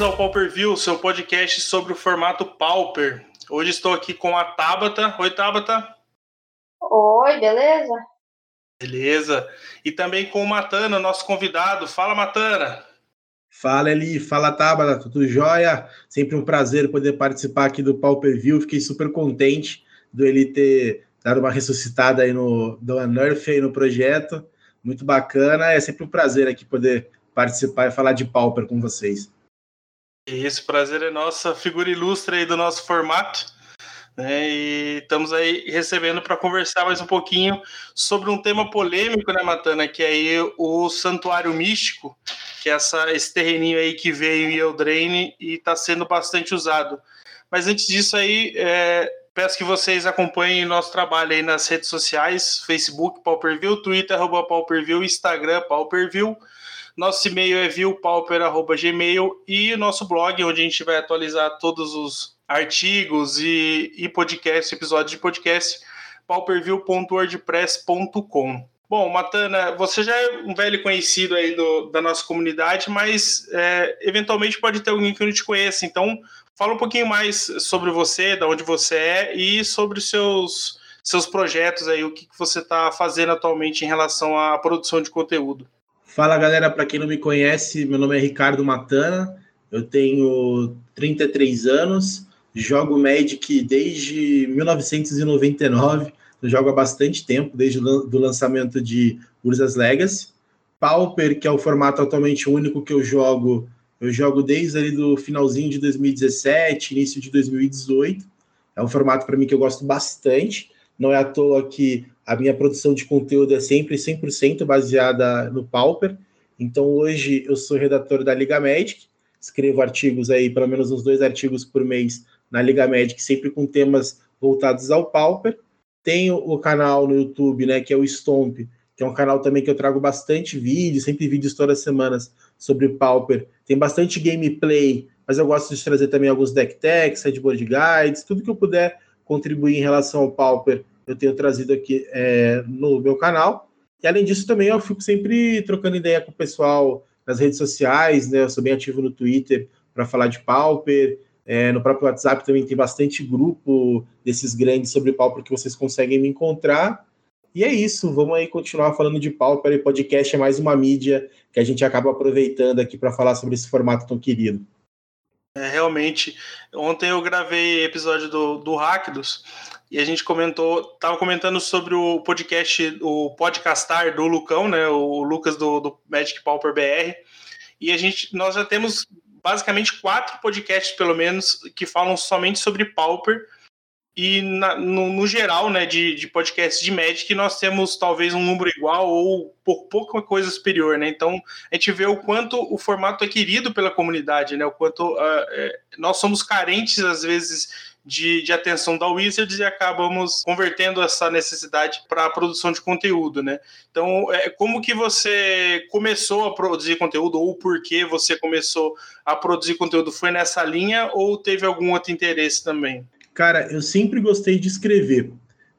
bem-vindos ao Pauper View, seu podcast sobre o formato Pauper. Hoje estou aqui com a Tabata. Oi, Tabata. Oi, beleza? Beleza. E também com o Matana, nosso convidado. Fala, Matana. Fala, Eli. Fala, Tabata. Tudo jóia? Sempre um prazer poder participar aqui do Pauper View. Fiquei super contente do Eli ter dado uma ressuscitada aí no do Unnerf aí no projeto. Muito bacana. É sempre um prazer aqui poder participar e falar de Pauper com vocês. Esse prazer é nossa, figura ilustre aí do nosso formato. Né, e estamos aí recebendo para conversar mais um pouquinho sobre um tema polêmico, né, Matana? Que é aí o Santuário Místico, que é essa, esse terreninho aí que veio em Eldraine e está sendo bastante usado. Mas antes disso aí, é, peço que vocês acompanhem nosso trabalho aí nas redes sociais, Facebook, Pauperview, Twitter, arroba Pauperview, Instagram, Pauperview. Nosso e-mail é viewpauper.gmail e o nosso blog, onde a gente vai atualizar todos os artigos e, e podcast, episódios de podcast, pauperview.wordpress.com. Bom, Matana, você já é um velho conhecido aí do, da nossa comunidade, mas é, eventualmente pode ter alguém que não te conheça. Então, fala um pouquinho mais sobre você, de onde você é e sobre os seus, seus projetos aí, o que, que você está fazendo atualmente em relação à produção de conteúdo. Fala galera, para quem não me conhece, meu nome é Ricardo Matana, eu tenho 33 anos, jogo Magic desde 1999, eu jogo há bastante tempo, desde o lançamento de Ursas Legacy. Pauper, que é o formato atualmente único que eu jogo, eu jogo desde ali do finalzinho de 2017, início de 2018. É um formato para mim que eu gosto bastante. Não é à toa que a minha produção de conteúdo é sempre 100% baseada no Pauper. Então, hoje eu sou redator da Liga Magic, escrevo artigos aí, pelo menos uns dois artigos por mês na Liga Magic, sempre com temas voltados ao Pauper. Tenho o canal no YouTube, né, que é o Stomp, que é um canal também que eu trago bastante vídeos, sempre vídeos todas as semanas sobre Pauper. Tem bastante gameplay, mas eu gosto de trazer também alguns deck techs, sideboard guides, tudo que eu puder contribuir em relação ao Pauper eu tenho trazido aqui é, no meu canal. E além disso, também eu fico sempre trocando ideia com o pessoal nas redes sociais, né? Eu sou bem ativo no Twitter para falar de Pauper. É, no próprio WhatsApp também tem bastante grupo desses grandes sobre Pauper que vocês conseguem me encontrar. E é isso, vamos aí continuar falando de Pauper. E podcast é mais uma mídia que a gente acaba aproveitando aqui para falar sobre esse formato tão querido. É, realmente, ontem eu gravei episódio do, do Hackdos e a gente comentou, tava comentando sobre o podcast, o podcastar do Lucão, né, o Lucas do, do Magic Pauper BR, e a gente, nós já temos basicamente quatro podcasts, pelo menos, que falam somente sobre Pauper, e na, no, no, geral, né, de, de podcasts de Magic, nós temos talvez um número igual ou por pouca coisa superior, né? Então a gente vê o quanto o formato é querido pela comunidade, né? O quanto uh, é, nós somos carentes às vezes de, de, atenção da Wizards e acabamos convertendo essa necessidade para a produção de conteúdo, né? Então, é, como que você começou a produzir conteúdo ou por que você começou a produzir conteúdo? Foi nessa linha ou teve algum outro interesse também? Cara, eu sempre gostei de escrever.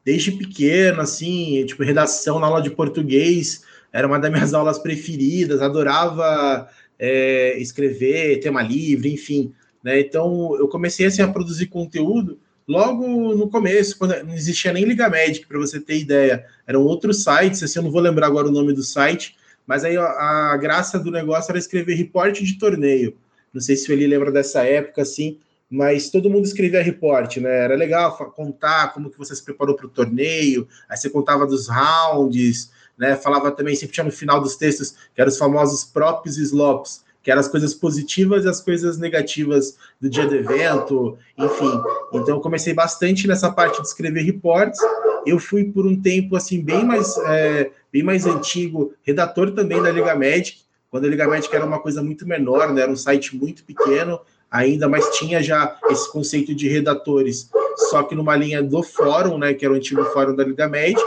Desde pequeno, assim, tipo, redação na aula de português era uma das minhas aulas preferidas, adorava é, escrever, tema livre, enfim. Né? Então, eu comecei assim, a produzir conteúdo logo no começo, quando não existia nem Liga Magic, para você ter ideia. Eram outros sites, assim, eu não vou lembrar agora o nome do site, mas aí a, a graça do negócio era escrever reporte de torneio. Não sei se ele lembra dessa época, assim, mas todo mundo escrevia report, né? Era legal contar como que você se preparou para o torneio, aí você contava dos rounds, né? Falava também, sempre tinha no final dos textos, que eram os famosos props e slops, que eram as coisas positivas e as coisas negativas do dia do evento, enfim. Então eu comecei bastante nessa parte de escrever reports. Eu fui por um tempo assim bem mais é, bem mais antigo, redator também da Liga Magic, quando a Liga Magic era uma coisa muito menor, né? Era um site muito pequeno ainda, mas tinha já esse conceito de redatores, só que numa linha do fórum, né, que era o antigo fórum da Liga Magic.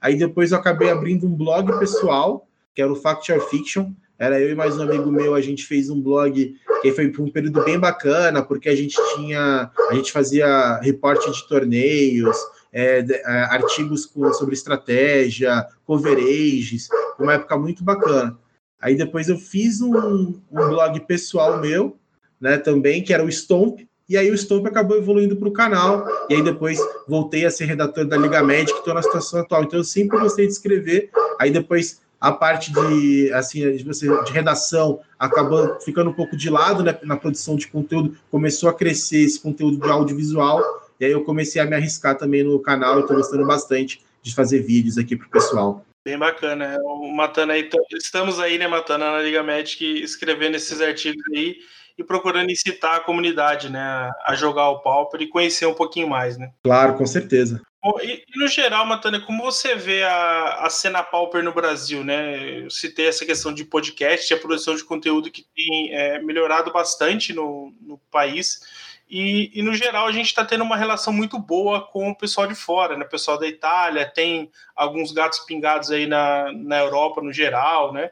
Aí depois eu acabei abrindo um blog pessoal, que era o Fact or Fiction. Era eu e mais um amigo meu, a gente fez um blog que foi por um período bem bacana, porque a gente tinha, a gente fazia reporte de torneios, é, é, artigos com, sobre estratégia, coverages, uma época muito bacana. Aí depois eu fiz um, um blog pessoal meu, né, também, que era o Stomp, e aí o Stomp acabou evoluindo para o canal, e aí depois voltei a ser redator da Liga Média, que estou na situação atual. Então eu sempre gostei de escrever, aí depois a parte de assim de, redação acabou ficando um pouco de lado né, na produção de conteúdo, começou a crescer esse conteúdo de audiovisual, e aí eu comecei a me arriscar também no canal, estou gostando bastante de fazer vídeos aqui para o pessoal. Bem bacana. O Matana aí, estamos aí, né, Matana, na Liga Magic, escrevendo esses artigos aí e procurando incitar a comunidade, né, a jogar o Pauper e conhecer um pouquinho mais, né? Claro, com certeza. Bom, e, e, no geral, Matana, como você vê a, a cena Pauper no Brasil, né? Eu citei essa questão de podcast, a produção de conteúdo que tem é, melhorado bastante no, no país. E, e, no geral a gente está tendo uma relação muito boa com o pessoal de fora, né? O pessoal da Itália, tem alguns gatos pingados aí na, na Europa no geral, né?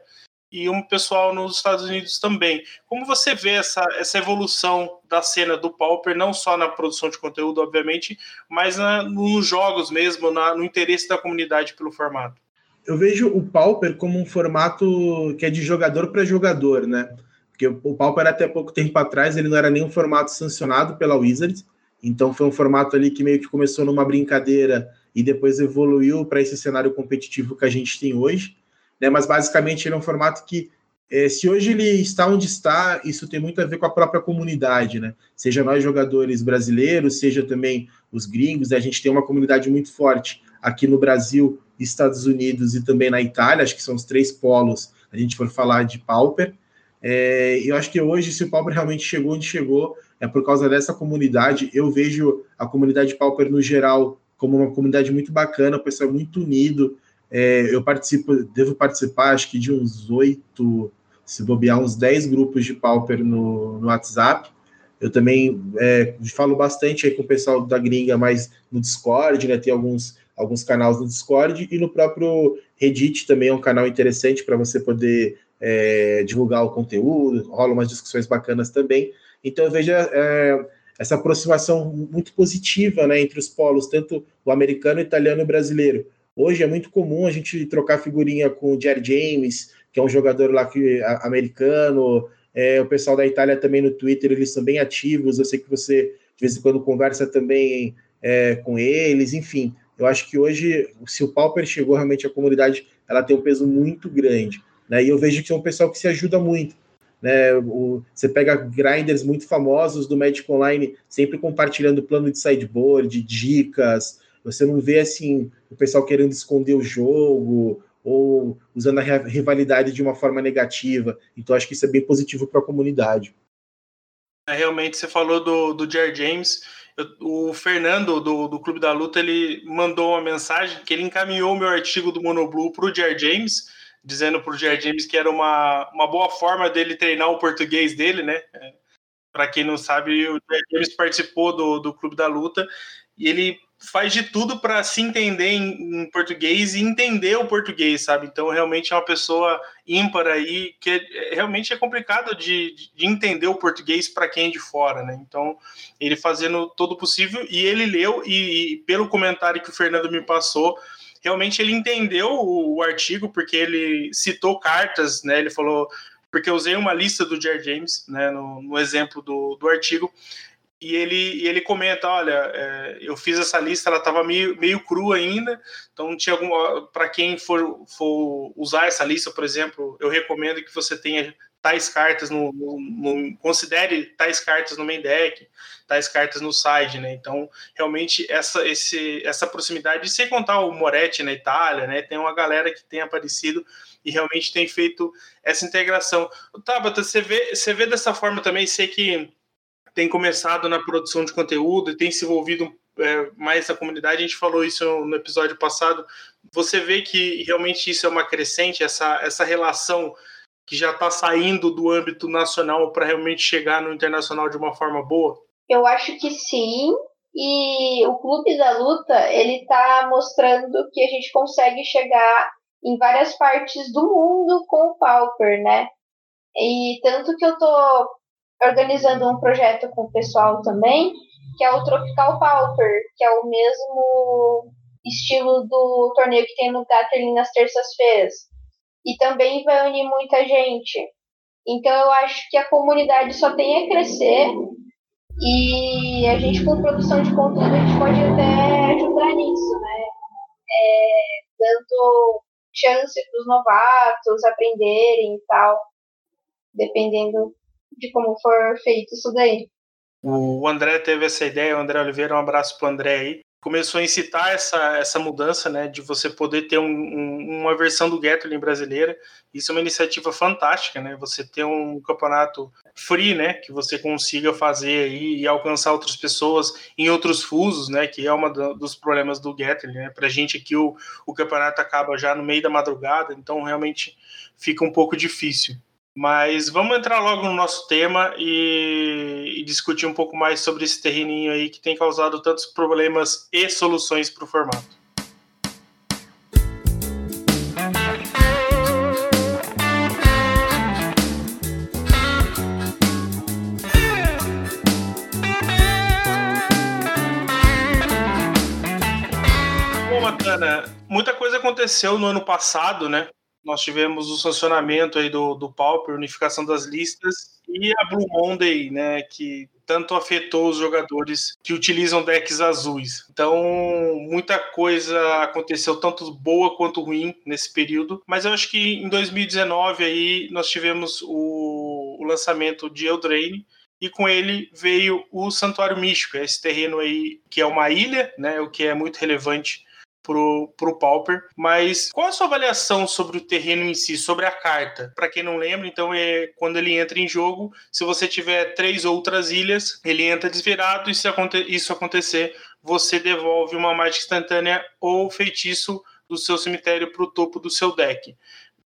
E um pessoal nos Estados Unidos também. Como você vê essa, essa evolução da cena do Pauper, não só na produção de conteúdo, obviamente, mas na, nos jogos mesmo, na, no interesse da comunidade pelo formato? Eu vejo o Pauper como um formato que é de jogador para jogador, né? Porque o Pauper até pouco tempo atrás ele não era nem um formato sancionado pela Wizards, então foi um formato ali que meio que começou numa brincadeira e depois evoluiu para esse cenário competitivo que a gente tem hoje né? Mas basicamente ele é um formato que, é, se hoje ele está onde está, isso tem muito a ver com a própria comunidade, né? Seja nós jogadores brasileiros, seja também os gringos, né? a gente tem uma comunidade muito forte aqui no Brasil, Estados Unidos e também na Itália, acho que são os três polos, a gente for falar de Pauper. É, eu acho que hoje, se o Pauper realmente chegou onde chegou, é por causa dessa comunidade. Eu vejo a comunidade Pauper no geral como uma comunidade muito bacana, o pessoal é muito unido, é, eu participo, devo participar, acho que de uns oito, se bobear, uns dez grupos de Pauper no, no WhatsApp. Eu também é, falo bastante aí com o pessoal da gringa, mas no Discord, né? Tem alguns, alguns canais no Discord e no próprio Reddit também é um canal interessante para você poder é, divulgar o conteúdo, rola umas discussões bacanas também. Então eu vejo é, essa aproximação muito positiva né, entre os polos, tanto o americano, o italiano e o brasileiro. Hoje é muito comum a gente trocar figurinha com o Jerry James, que é um jogador lá que, a, americano. É, o pessoal da Itália também no Twitter, eles são bem ativos. Eu sei que você de vez em quando conversa também é, com eles. Enfim, eu acho que hoje, se o Pauper chegou realmente à comunidade, ela tem um peso muito grande. Né? E eu vejo que é um pessoal que se ajuda muito. Né, o, você pega grinders muito famosos do Magic Online, sempre compartilhando plano de sideboard, dicas, você não vê assim o pessoal querendo esconder o jogo ou usando a rivalidade de uma forma negativa. Então acho que isso é bem positivo para a comunidade. É, realmente você falou do, do Jerry James. Eu, o Fernando do, do Clube da Luta ele mandou uma mensagem que ele encaminhou o meu artigo do Monoblue para o Jerry James, dizendo para o Jerry James que era uma, uma boa forma dele treinar o português dele, né? É, para quem não sabe, o Jerry James participou do, do Clube da Luta e ele faz de tudo para se entender em, em, português e entender o português, sabe? Então, realmente é uma pessoa ímpar aí, que é, realmente é complicado de, de entender o português para quem é de fora, né? Então, ele fazendo todo o possível e ele leu, e, e, pelo comentário que o Fernando me passou, realmente ele entendeu o, o artigo, porque ele citou cartas, né? Ele falou. Porque eu usei uma lista do Jerry James, né, no, no exemplo do, do artigo, e ele, e ele comenta, olha, é, eu fiz essa lista, ela estava meio, meio crua ainda, então tinha para quem for, for usar essa lista, por exemplo, eu recomendo que você tenha tais cartas no, no, no, considere tais cartas no main deck, tais cartas no side, né? Então, realmente essa esse essa proximidade, sem contar o Moretti na Itália, né? Tem uma galera que tem aparecido e realmente tem feito essa integração. Tabata, você vê, você vê dessa forma também, sei que tem começado na produção de conteúdo e tem se envolvido é, mais na comunidade. A gente falou isso no episódio passado. Você vê que realmente isso é uma crescente, essa, essa relação que já está saindo do âmbito nacional para realmente chegar no internacional de uma forma boa? Eu acho que sim. E o Clube da Luta ele está mostrando que a gente consegue chegar em várias partes do mundo com o Pauper, né? E tanto que eu tô organizando um projeto com o pessoal também, que é o Tropical Pauper, que é o mesmo estilo do torneio que tem no Gatling nas terças-feiras. E também vai unir muita gente. Então eu acho que a comunidade só tem a crescer e a gente com produção de conteúdo a gente pode até ajudar nisso, né? É, dando chance para os novatos aprenderem e tal, dependendo de como for feito isso daí. O André teve essa ideia, o André Oliveira, um abraço para André aí começou a incitar essa, essa mudança, né, de você poder ter um, um, uma versão do Gatling brasileira. Isso é uma iniciativa fantástica, né? Você ter um campeonato free, né, que você consiga fazer aí e alcançar outras pessoas em outros fusos, né, que é uma dos problemas do Gatling, né? Pra gente aqui o, o campeonato acaba já no meio da madrugada, então realmente fica um pouco difícil. Mas vamos entrar logo no nosso tema e, e, discutir um pouco mais sobre esse terreninho aí que tem causado tantos problemas e soluções para o formato. Bom, Matana, muita coisa aconteceu no ano passado, né? Nós tivemos o sancionamento aí do, do Pauper, unificação das listas, e a Blue Monday, né, que tanto afetou os jogadores que utilizam decks azuis. Então, muita coisa aconteceu, tanto boa quanto ruim nesse período. Mas eu acho que em 2019 aí nós tivemos o, o lançamento de Eldraine, e com ele veio o Santuário Místico, esse terreno aí que é uma ilha, né, o que é muito relevante pro, pro Pauper. Mas qual a sua avaliação sobre o terreno em si, sobre a carta? Para quem não lembra, então é quando ele entra em jogo, se você tiver três outras ilhas, ele entra desvirado e se isso acontecer, você devolve uma mágica instantânea ou feitiço do seu cemitério para o topo do seu deck.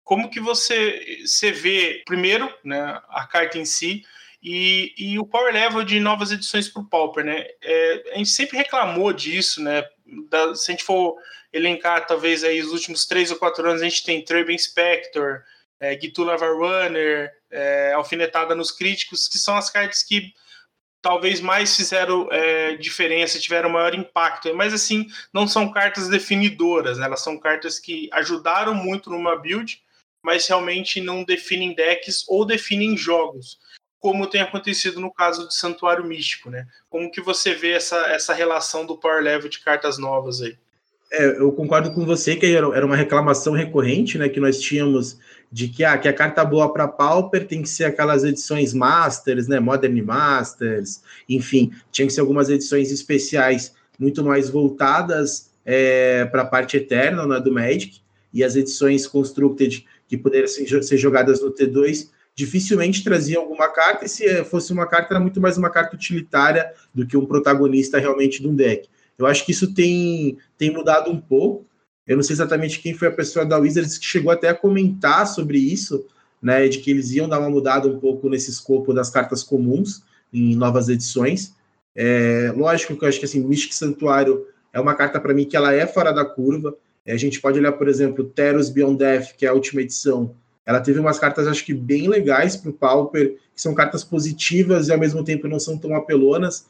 Como que você, você vê, primeiro, né, a carta em si, e, e o power level de novas edições para o Pauper, né? É, a gente sempre reclamou disso, né? Da, se a gente for elencar, talvez, aí os últimos três ou quatro anos, a gente tem Turbine Spectre, é, Gitu Runner, é, Alfinetada nos Críticos, que são as cartas que talvez mais fizeram é, diferença, tiveram maior impacto. Mas, assim, não são cartas definidoras, né? elas são cartas que ajudaram muito numa build, mas realmente não definem decks ou definem jogos como tem acontecido no caso de Santuário Místico, né? Como que você vê essa, essa relação do power level de cartas novas aí? É, eu concordo com você que era uma reclamação recorrente, né, que nós tínhamos de que, ah, que a carta boa para Pauper tem que ser aquelas edições Masters, né, Modern Masters, enfim, tinha que ser algumas edições especiais muito mais voltadas é, para a parte eterna né, do Magic, e as edições Constructed que poderiam ser jogadas no T2 dificilmente trazia alguma carta, e se fosse uma carta, era muito mais uma carta utilitária do que um protagonista realmente de um deck. Eu acho que isso tem, tem mudado um pouco. Eu não sei exatamente quem foi a pessoa da Wizards que chegou até a comentar sobre isso, né? De que eles iam dar uma mudada um pouco nesse escopo das cartas comuns em novas edições. É, lógico que eu acho que assim, Mystic Santuário é uma carta para mim que ela é fora da curva. É, a gente pode olhar, por exemplo, Teros Beyond Death, que é a última edição, ela teve umas cartas, acho que bem legais para o Pauper, que são cartas positivas e ao mesmo tempo não são tão apelonas.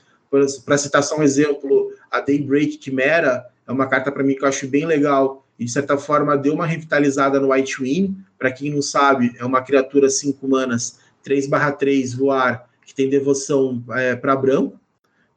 Para citar só um exemplo, a Daybreak Chimera é uma carta para mim que eu acho bem legal e de certa forma deu uma revitalizada no White Wing. Para quem não sabe, é uma criatura 5 manas, 3/3 voar, que tem devoção é, para branco.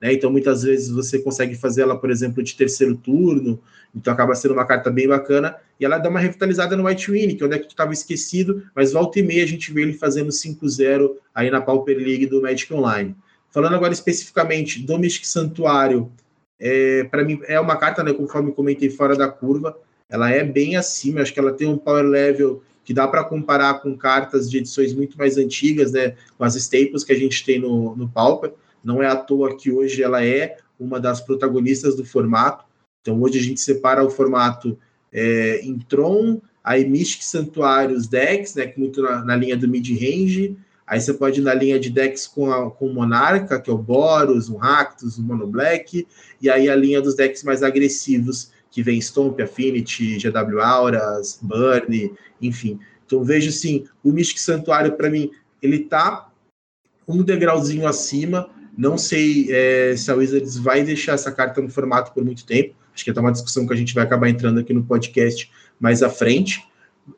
Né? Então, muitas vezes você consegue fazer ela, por exemplo, de terceiro turno, então acaba sendo uma carta bem bacana. E ela dá uma revitalizada no White Wing, que é deck que estava esquecido, mas volta e meia a gente vê ele fazendo 5-0 aí na Pauper League do Magic Online. Falando agora especificamente do Mystic Santuário, é, para mim é uma carta, né, conforme comentei, fora da curva. Ela é bem acima, acho que ela tem um power level que dá para comparar com cartas de edições muito mais antigas, né, com as staples que a gente tem no, no Pauper. Não é à toa que hoje ela é uma das protagonistas do formato. Então, hoje a gente separa o formato é, em Tron, aí Mystic Santuários decks, né, muito na, na linha do mid-range. Aí você pode ir na linha de decks com, a, com o Monarca, que é o Boros, o Raktos, o Mono Black. E aí a linha dos decks mais agressivos, que vem Stomp, Affinity, GW Auras, Burn, enfim. Então vejo sim, o Mystic Santuário, para mim, ele tá um degrauzinho acima, não sei é, se a Wizards vai deixar essa carta no formato por muito tempo. Acho que é uma discussão que a gente vai acabar entrando aqui no podcast mais à frente.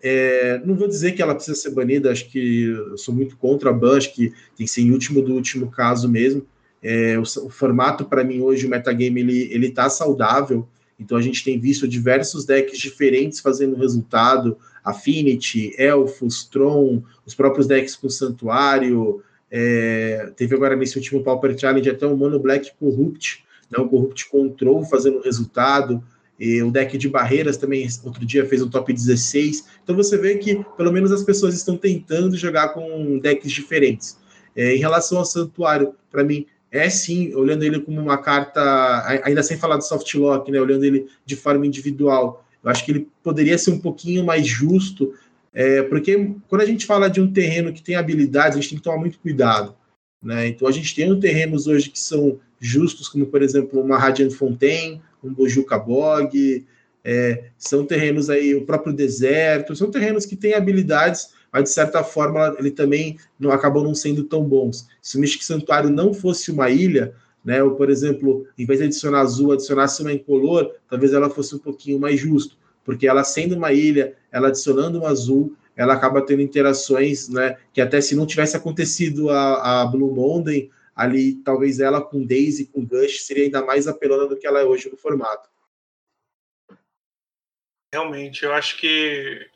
É, não vou dizer que ela precisa ser banida, acho que eu sou muito contra a ban, acho que tem que ser em último do último caso mesmo. É, o, o, formato, para mim, hoje, o metagame, ele, ele tá saudável, então a gente tem visto diversos decks diferentes fazendo resultado, Affinity, Elfos, Tron, os próprios decks com Santuário, é, teve agora nesse último Pauper Challenge até o Mono Black Corrupt, né, o Corrupt Control fazendo resultado, e o deck de barreiras também, outro dia, fez um top 16. Então você vê que pelo menos as pessoas estão tentando jogar com decks diferentes. É, em relação ao Santuário, para mim, é sim, olhando ele como uma carta, ainda sem falar do soft lock, né, olhando ele de forma individual, eu acho que ele poderia ser um pouquinho mais justo, é, porque quando a gente fala de um terreno que tem habilidades, a gente tem que tomar muito cuidado. Né? Então a gente tem terrenos hoje que são justos, como por exemplo uma Radiant Fontaine, um Bojuka Bog, é, são terrenos aí, o próprio deserto, são terrenos que têm habilidades, mas de certa forma ele também não acabou não sendo tão bons. Se o Mystic Santuário não fosse uma ilha, né, ou por exemplo, em vez de adicionar azul, adicionasse uma incolor, talvez ela fosse um pouquinho mais justo, porque ela sendo uma ilha, ela adicionando um azul, ela acaba tendo interações, né, que até se não tivesse acontecido a, a Blue Monday, ali talvez ela com Daisy, com Gush, seria ainda mais apelona do que ela é hoje no formato. Realmente, eu acho que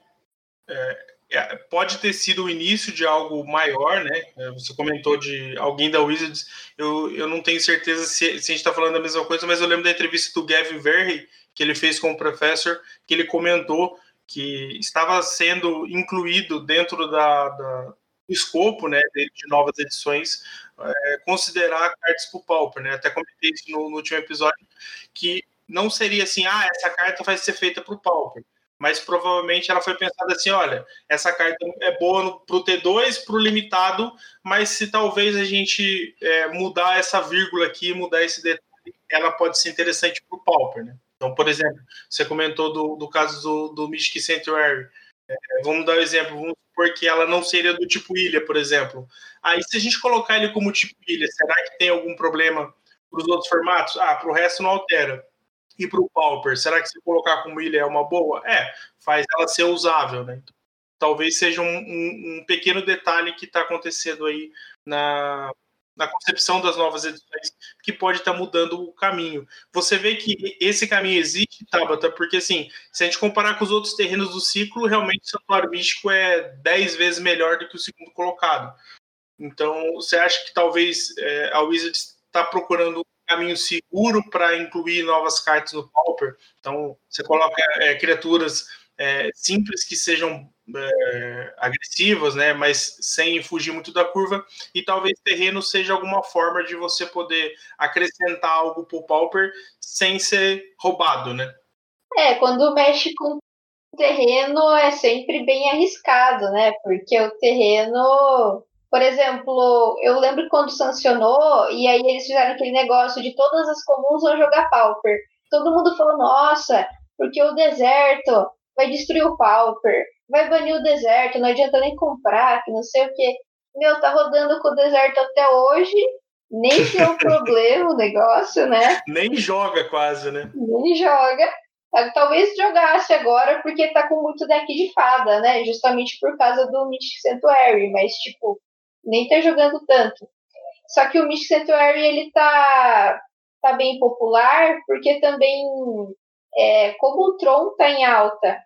é, é, pode ter sido o início de algo maior, né? É, você comentou de alguém da Wizards, eu, eu não tenho certeza se, se a gente está falando a mesma coisa, mas eu lembro da entrevista do Gavin Verhey, que ele fez com o professor, que ele comentou que estava sendo incluído dentro da, da do escopo né, de, de novas edições é, considerar cartas para o Pauper, né? Até comentei isso no, no, último episódio, que não seria assim, ah, essa carta vai ser feita para o Pauper. Mas provavelmente ela foi pensada assim: olha, essa carta é boa para o T2, para o limitado, mas se talvez a gente é, mudar essa vírgula aqui, mudar esse detalhe, ela pode ser interessante para o Pauper, né? Então, por exemplo, você comentou do, do caso do, do Mystic Sanctuary. É, vamos dar um exemplo, vamos supor que ela não seria do tipo ilha, por exemplo. Aí, se a gente colocar ele como tipo ilha, será que tem algum problema para os outros formatos? Ah, para o resto não altera. E para o Pauper, será que se colocar como ilha é uma boa? É, faz ela ser usável, né? talvez seja um, um, um pequeno detalhe que está acontecendo aí na, na concepção das novas edições que pode estar tá mudando o caminho. Você vê que esse caminho existe, Tabata, porque assim, se a gente comparar com os outros terrenos do ciclo, realmente o Santuário Místico é 10 vezes melhor do que o segundo colocado. Então, você acha que talvez é, a Wizards está procurando um caminho seguro para incluir novas cartas no Pauper? Então, você coloca é, criaturas é, simples que sejam é, agressivas, né, mas sem fugir muito da curva, e talvez terreno seja alguma forma de você poder acrescentar algo para o Pauper sem ser roubado, né? É, quando mexe com terreno é sempre bem arriscado, né? Porque o terreno, por exemplo, eu lembro quando sancionou, e aí eles fizeram aquele negócio de todas as comuns vão jogar Pauper. Todo mundo falou, nossa, porque o deserto vai destruir o Pauper, vai banir o deserto, não adianta nem comprar, que não sei o que. Meu, tá rodando com o deserto até hoje, nem se é um problema o negócio, né? Nem joga quase, né? Nem joga. Talvez jogasse agora porque tá com muito deck de fada, né? Justamente por causa do Mystic Sanctuary, mas tipo, nem tá jogando tanto. Só que o Mystic Sanctuary ele tá, tá bem popular porque também, é, como o Tron tá em alta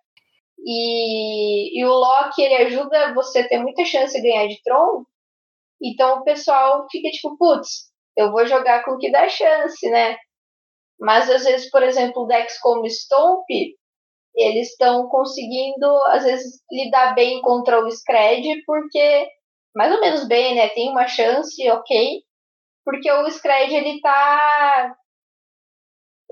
e, e o Loki ele ajuda você a ter muita chance de ganhar de Tron. Então o pessoal fica tipo, putz, eu vou jogar com o que dá chance, né? Mas às vezes, por exemplo, decks como Stomp, eles estão conseguindo, às vezes, lidar bem contra o Scred, porque, mais ou menos bem, né? Tem uma chance, ok. Porque o Scred, ele tá.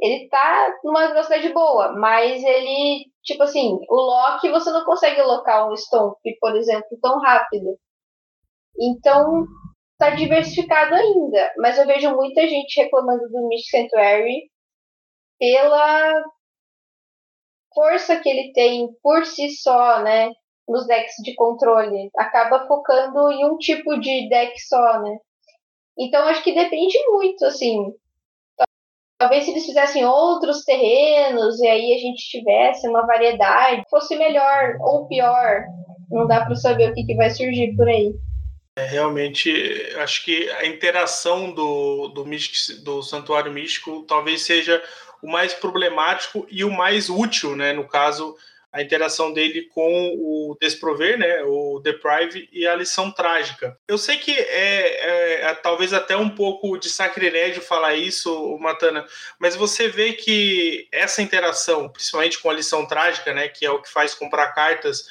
Ele tá numa velocidade boa, mas ele Tipo assim, o Loki você não consegue locar um Stomp, por exemplo, tão rápido. Então, tá diversificado ainda. Mas eu vejo muita gente reclamando do Mystic Sanctuary pela força que ele tem por si só, né? Nos decks de controle. Acaba focando em um tipo de deck só, né? Então acho que depende muito, assim. Talvez se eles fizessem outros terrenos e aí a gente tivesse uma variedade, fosse melhor ou pior. Não dá para saber o que, que vai surgir por aí. É, realmente, acho que a interação do, do, Mystic, do Santuário Místico talvez seja o mais problemático e o mais útil, né? No caso, a interação dele com o Desprover, né, o Deprive e a lição trágica. Eu sei que é, é, é, talvez até um pouco de sacrilégio falar isso, Matana, mas você vê que essa interação, principalmente com a lição trágica, né, que é o que faz comprar cartas,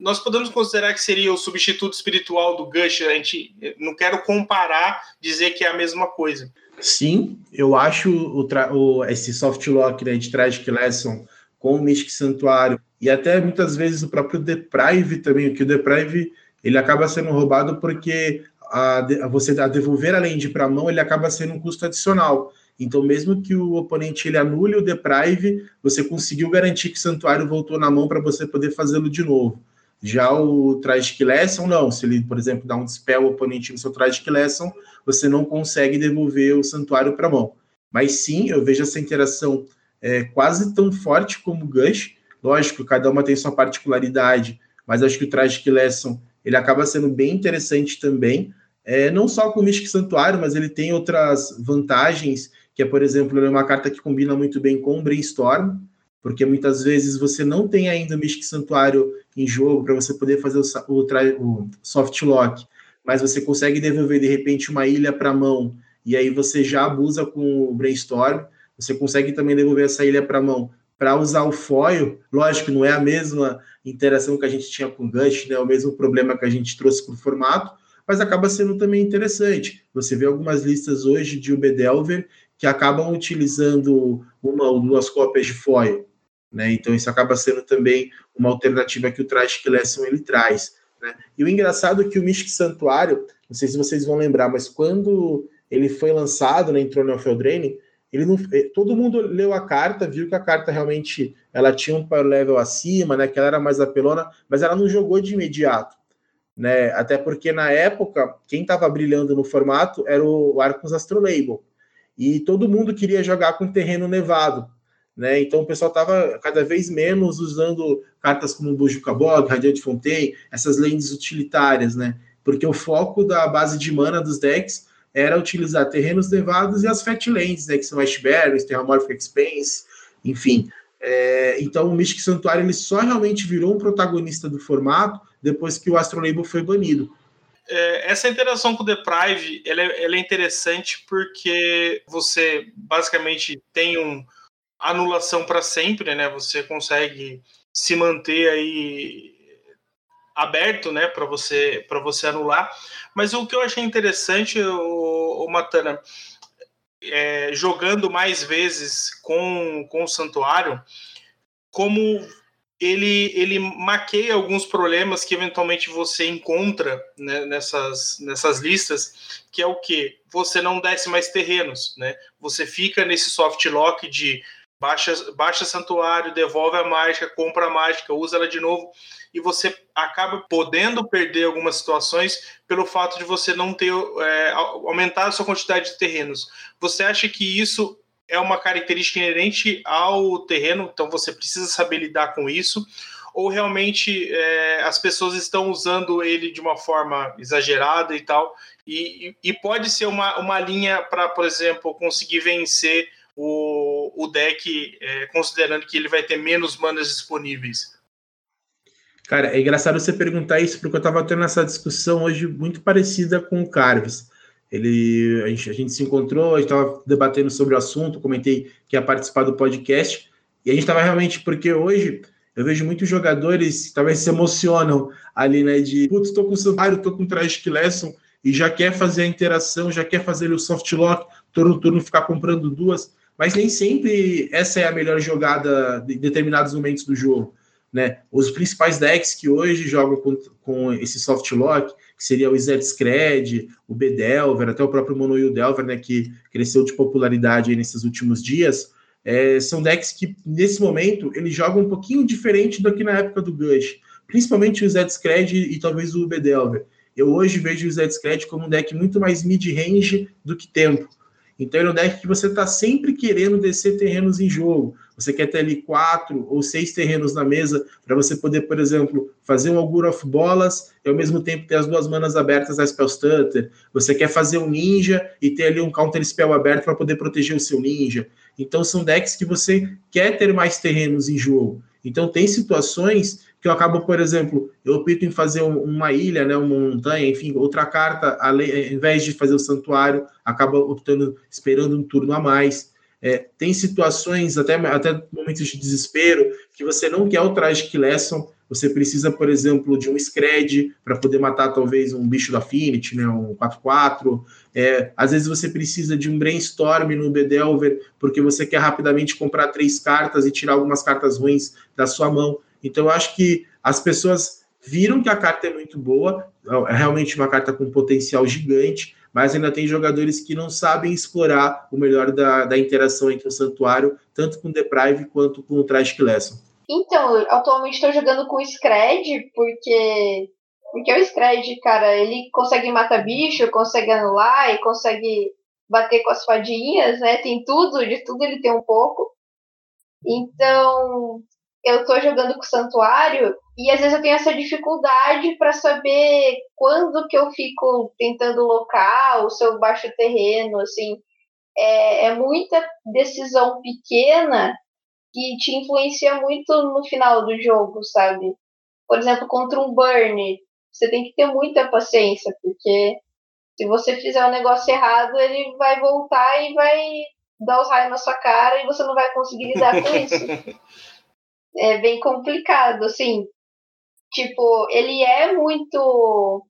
nós podemos considerar que seria o substituto espiritual do Gush. A gente não quero comparar, dizer que é a mesma coisa. Sim, eu acho o, o esse soft lock né, de Tragic Lesson com o Mystic Santuário e até muitas vezes o próprio Deprive também, que o Deprive ele acaba sendo roubado porque a, a você a devolver a land para a mão ele acaba sendo um custo adicional. Então, mesmo que o oponente ele anule o Deprive, você conseguiu garantir que o santuário voltou na mão para você poder fazê-lo de novo. Já o Tragic Lesson, não. Se ele, por exemplo, dá um dispel ao oponente no seu Tragic Lesson, você não consegue devolver o santuário para a mão. Mas sim, eu vejo essa interação é, quase tão forte como o Gush, Lógico, cada uma tem sua particularidade, mas acho que o Tragic Lesson ele acaba sendo bem interessante também, é, não só com o Mystic Santuário, mas ele tem outras vantagens, que é, por exemplo, é uma carta que combina muito bem com o Brainstorm, porque muitas vezes você não tem ainda o Mystic Santuário em jogo para você poder fazer o, o, o, soft lock, mas você consegue devolver de repente uma ilha para a mão e aí você já abusa com o Brainstorm. Você consegue também devolver essa ilha para a mão para usar o foil, lógico, não é a mesma interação que a gente tinha com o Gush, né, o mesmo problema que a gente trouxe para o formato, mas acaba sendo também interessante. Você vê algumas listas hoje de Ubedelver que acabam utilizando uma ou duas cópias de foil, né? Então isso acaba sendo também uma alternativa que o Tragic Lesson ele traz. Né? E o engraçado é que o Mystic Santuário, não sei se vocês vão lembrar, mas quando ele foi lançado né, em Throne of ele não, eh, todo mundo leu a carta, viu que a carta realmente ela tinha um power level acima, né, que ela era mais apelona, mas ela não jogou de imediato, né? Até porque na época quem estava brilhando no formato era o Arcos Astrolabel. E todo mundo queria jogar com terreno nevado, né? Então o pessoal estava cada vez menos usando cartas como Bujuka Bog, Radiant Fontaine, essas lentes utilitárias, né? Porque o foco da base de mana dos decks era utilizar terrenos nevados e as Fatlands, né, que são Ashberries, Terramorphic Expense, enfim. É, então o Mystic Santuário ele só realmente virou um protagonista do formato depois que o Astrolabel foi banido. É, essa interação com o Deprive ela é, ela é interessante porque você basicamente tem um anulação para sempre, né? Você consegue se manter aí aberto, né, para você para você anular. Mas o que eu achei interessante, o, o Matana, é, jogando mais vezes com, com o Santuário, como ele, ele maqueia alguns problemas que eventualmente você encontra né, nessas, nessas listas, que é o que? Você não desce mais terrenos, né? Você fica nesse soft lock de baixa, baixa santuário, devolve a mágica, compra a mágica, usa ela de novo e você acaba podendo perder algumas situações pelo fato de você não ter é, aumentar a sua quantidade de terrenos. Você acha que isso é uma característica inerente ao terreno, então você precisa saber lidar com isso? Ou realmente é, as pessoas estão usando ele de uma forma exagerada e tal? E, e pode ser uma, uma linha para, por exemplo, conseguir vencer o, o deck, é, considerando que ele vai ter menos manas disponíveis? Cara, é engraçado você perguntar isso, porque eu estava tendo essa discussão hoje muito parecida com o Carves. Ele, a gente, a gente se encontrou, a gente estava debatendo sobre o assunto, comentei que ia participar do podcast, e a gente estava realmente, porque hoje eu vejo muitos jogadores que talvez se emocionam ali, né? De putz, tô com o Sampaio, tô com o Tragic Lesson, e já quer fazer a interação, já quer fazer o soft lock, turno turno ficar comprando duas, mas nem sempre essa é a melhor jogada em determinados momentos do jogo. Né? Os principais decks que hoje jogam com, com esse soft lock, que seria o Scred, o B-Delver, até o próprio Monoil Delver, né, que cresceu de popularidade nesses últimos dias, é, são decks que, nesse momento, eles jogam um pouquinho diferente do que na época do Gush, principalmente o Scred e, e talvez o B-Delver. Eu hoje vejo o Scred como um deck muito mais mid-range do que tempo. Então ele é um deck que você está sempre querendo descer terrenos em jogo. Você quer ter ali quatro ou seis terrenos na mesa para você poder, por exemplo, fazer um Augur of Bolas e ao mesmo tempo ter as duas manas abertas da Spell Stutter. Você quer fazer um ninja e ter ali um counter spell aberto para poder proteger o seu ninja. Então são decks que você quer ter mais terrenos em jogo. Então tem situações que eu acabo, por exemplo, eu opto em fazer uma ilha, né, uma montanha, enfim, outra carta, ao invés de fazer o santuário, acaba optando, esperando um turno a mais. É, tem situações, até, até momentos de desespero, que você não quer o Tragic Lesson, você precisa, por exemplo, de um Scred para poder matar talvez um bicho da Affinity, né, um 4-4. É, às vezes você precisa de um Brainstorm no Bedelver, porque você quer rapidamente comprar três cartas e tirar algumas cartas ruins da sua mão. Então, eu acho que as pessoas viram que a carta é muito boa, é realmente uma carta com potencial gigante, mas ainda tem jogadores que não sabem explorar o melhor da, da interação entre o Santuário, tanto com o Deprive quanto com o Tragic Lesson. Então, atualmente estou jogando com o Scred, porque porque o Scred, cara, ele consegue matar bicho, consegue anular e consegue bater com as fadinhas, né? Tem tudo, de tudo ele tem um pouco. Então, eu tô jogando com o santuário e às vezes eu tenho essa dificuldade para saber quando que eu fico tentando local, se eu baixo terreno, assim. É, é muita decisão pequena que te influencia muito no final do jogo, sabe? Por exemplo, contra um burn, você tem que ter muita paciência, porque se você fizer o um negócio errado, ele vai voltar e vai dar os raios na sua cara e você não vai conseguir lidar com isso. é bem complicado, assim. Tipo, ele é muito.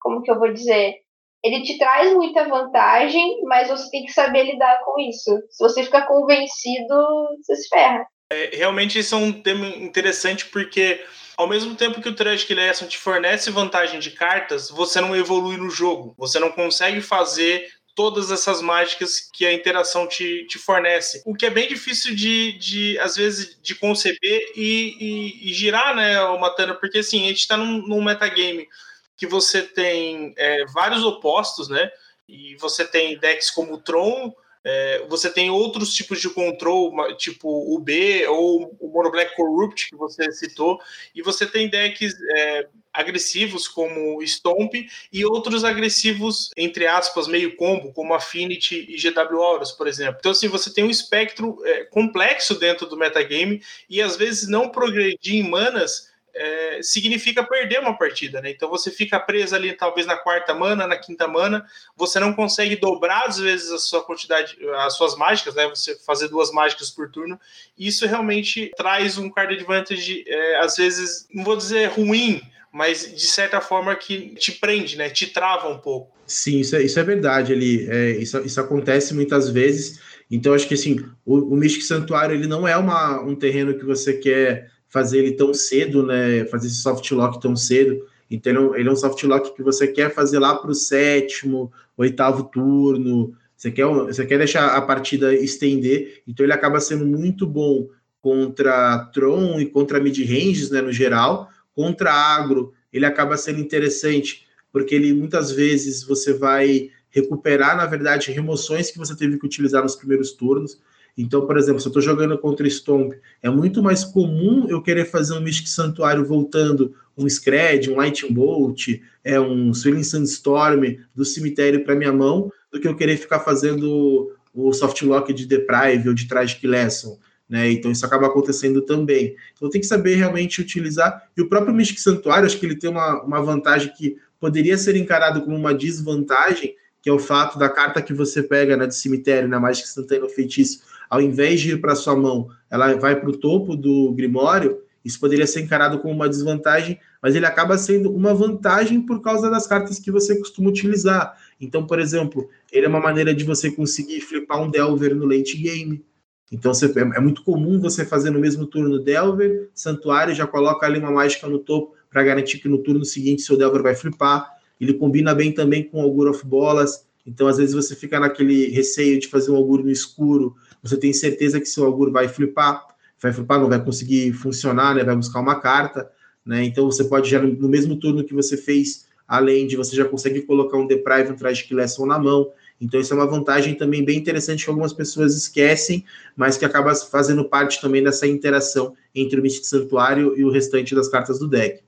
Como que eu vou dizer? Ele te traz muita vantagem, mas você tem que saber lidar com isso. Se você ficar convencido, você se ferra. É, realmente isso é um tema interessante porque ao mesmo tempo que o Tragic Lesson te fornece vantagem de cartas, você não evolui no jogo. Você não consegue fazer todas essas mágicas que a interação te, te fornece. O que é bem difícil de, de às vezes, de conceber e, e, e girar, né, Matana, porque assim, a gente está num, num metagame que você tem é, vários opostos, né? E você tem decks como o Tron, é, você tem outros tipos de control, tipo o B ou o Mono Black Corrupt, que você citou, e você tem decks é, agressivos como Stomp e outros agressivos, entre aspas, meio combo, como Affinity e GW Auras, por exemplo. Então, assim, você tem um espectro é, complexo dentro do metagame e às vezes não progredir em manas é, significa perder uma partida, né? Então você fica preso ali, talvez na quarta mana, na quinta mana, você não consegue dobrar às vezes a sua quantidade, as suas mágicas, né? Você fazer duas mágicas por turno. Isso realmente traz um card advantage, é, às vezes, não vou dizer ruim, mas de certa forma que te prende, né? Te trava um pouco. Sim, isso é, isso é verdade. Ele, é, isso, isso acontece muitas vezes. Então, acho que assim, o, o Mystic Santuário ele não é uma, um terreno que você quer fazer ele tão cedo, né? Fazer esse soft lock tão cedo. Então, ele é um soft lock que você quer fazer lá para o sétimo, oitavo turno. Você quer, você quer deixar a partida estender. Então, ele acaba sendo muito bom contra Tron e contra mid-ranges, né? No geral. Contra agro, ele acaba sendo interessante, porque ele muitas vezes você vai recuperar, na verdade, remoções que você teve que utilizar nos primeiros turnos. Então, por exemplo, se eu estou jogando contra Stomp, é muito mais comum eu querer fazer um Mystic Santuário voltando um Scred, um Lightning Bolt, é um Swirling Sandstorm do cemitério para minha mão, do que eu querer ficar fazendo o soft lock de Deprive ou de Tragic Lesson. Né? Então isso acaba acontecendo também. Então tem que saber realmente utilizar. E o próprio Mystic Santuário, acho que ele tem uma, uma vantagem que poderia ser encarado como uma desvantagem, que é o fato da carta que você pega né, do cemitério, na mágica instantânea no feitiço, ao invés de ir para sua mão, ela vai para o topo do Grimório, isso poderia ser encarado como uma desvantagem, mas ele acaba sendo uma vantagem por causa das cartas que você costuma utilizar. Então, por exemplo, ele é uma maneira de você conseguir flipar um Delver no late game. Então você, é, é muito comum você fazer no mesmo turno Delver, Santuário, já coloca ali uma mágica no topo para garantir que no turno seguinte seu Delver vai flipar. Ele combina bem também com o Augur of Bolas. Então, às vezes, você fica naquele receio de fazer um Augur no escuro você tem certeza que seu augur vai flipar, vai flipar, não vai conseguir funcionar, né? Vai buscar uma carta, né? Então você pode já no mesmo turno que você fez, além de você já consegue colocar um deprive, um tragic lesson na mão. Então, isso é uma vantagem também bem interessante que algumas pessoas esquecem, mas que acaba fazendo parte também dessa interação entre o Mystic Santuário e o restante das cartas do deck.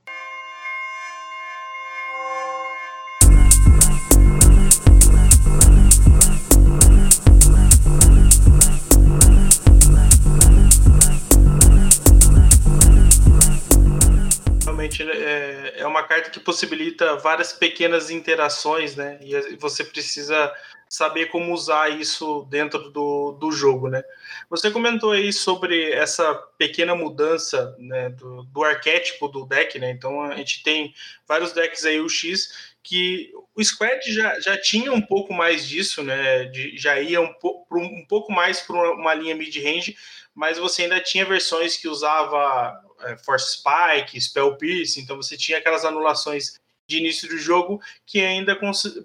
carta que possibilita várias pequenas interações, né? E você precisa saber como usar isso dentro do, do jogo, né? Você comentou aí sobre essa pequena mudança né, do, do arquétipo do deck, né? Então a gente tem vários decks aí, o X, que o Squad já, já tinha um pouco mais disso, né? De, já ia um, po, um pouco mais para uma linha mid-range, mas você ainda tinha versões que usava é, Force Spike, Spell Pierce, então você tinha aquelas anulações de início do jogo que ainda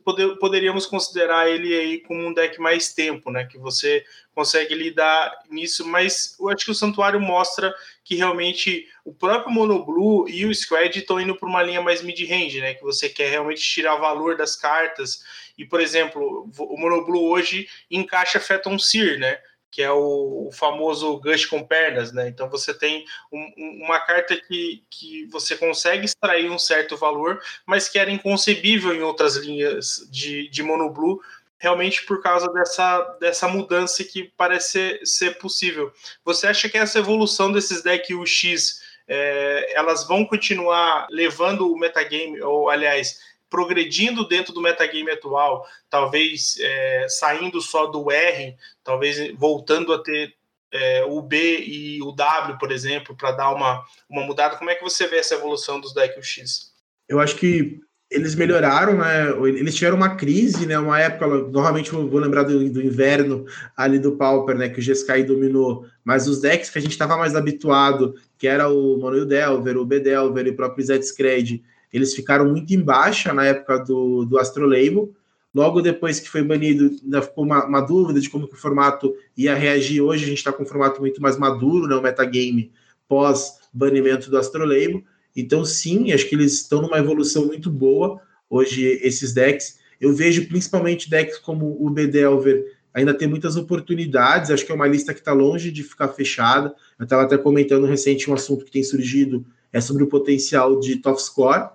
poder, poderíamos considerar ele aí como um deck mais tempo, né? Que você consegue lidar nisso, mas eu acho que o Santuário mostra que realmente o próprio Mono Blue e o Squad estão indo para uma linha mais mid-range, né? Que você quer realmente tirar valor das cartas. E, por exemplo, o Mono Blue hoje encaixa Phantom Seer, né? Que é o, o, famoso Gush com pernas, né? Então você tem um, uma carta que, que você consegue extrair um certo valor, mas que era inconcebível em outras linhas de, de Mono Blue, realmente por causa dessa, dessa mudança que parece ser, ser possível. Você acha que essa evolução desses decks UX é, elas vão continuar levando o metagame, ou aliás, progredindo dentro do metagame atual, talvez é, saindo só do R, talvez voltando a ter é, o B e o W, por exemplo, para dar uma, uma mudada. Como é que você vê essa evolução dos decks X? Eu acho que eles melhoraram, né? Eles tiveram uma crise, né? Uma época, normalmente vou lembrar do, do inverno ali do Pauper, né? Que o Jeskai dominou, mas os decks que a gente estava mais habituado, que era o Mono Delver, o B Delver e o próprio Zed Scred, eles ficaram muito em baixa na época do, do Astrolabel. Logo depois que foi banido, ficou uma, uma, dúvida de como o formato ia reagir. Hoje a gente está com um formato muito mais maduro, né, o metagame pós-banimento do Astrolabel. Então, sim, acho que eles estão numa evolução muito boa hoje, esses decks. Eu vejo principalmente decks como o Bedelver ainda tem muitas oportunidades. Acho que é uma lista que está longe de ficar fechada. Eu estava até comentando recente um assunto que tem surgido é sobre o potencial de Top Score,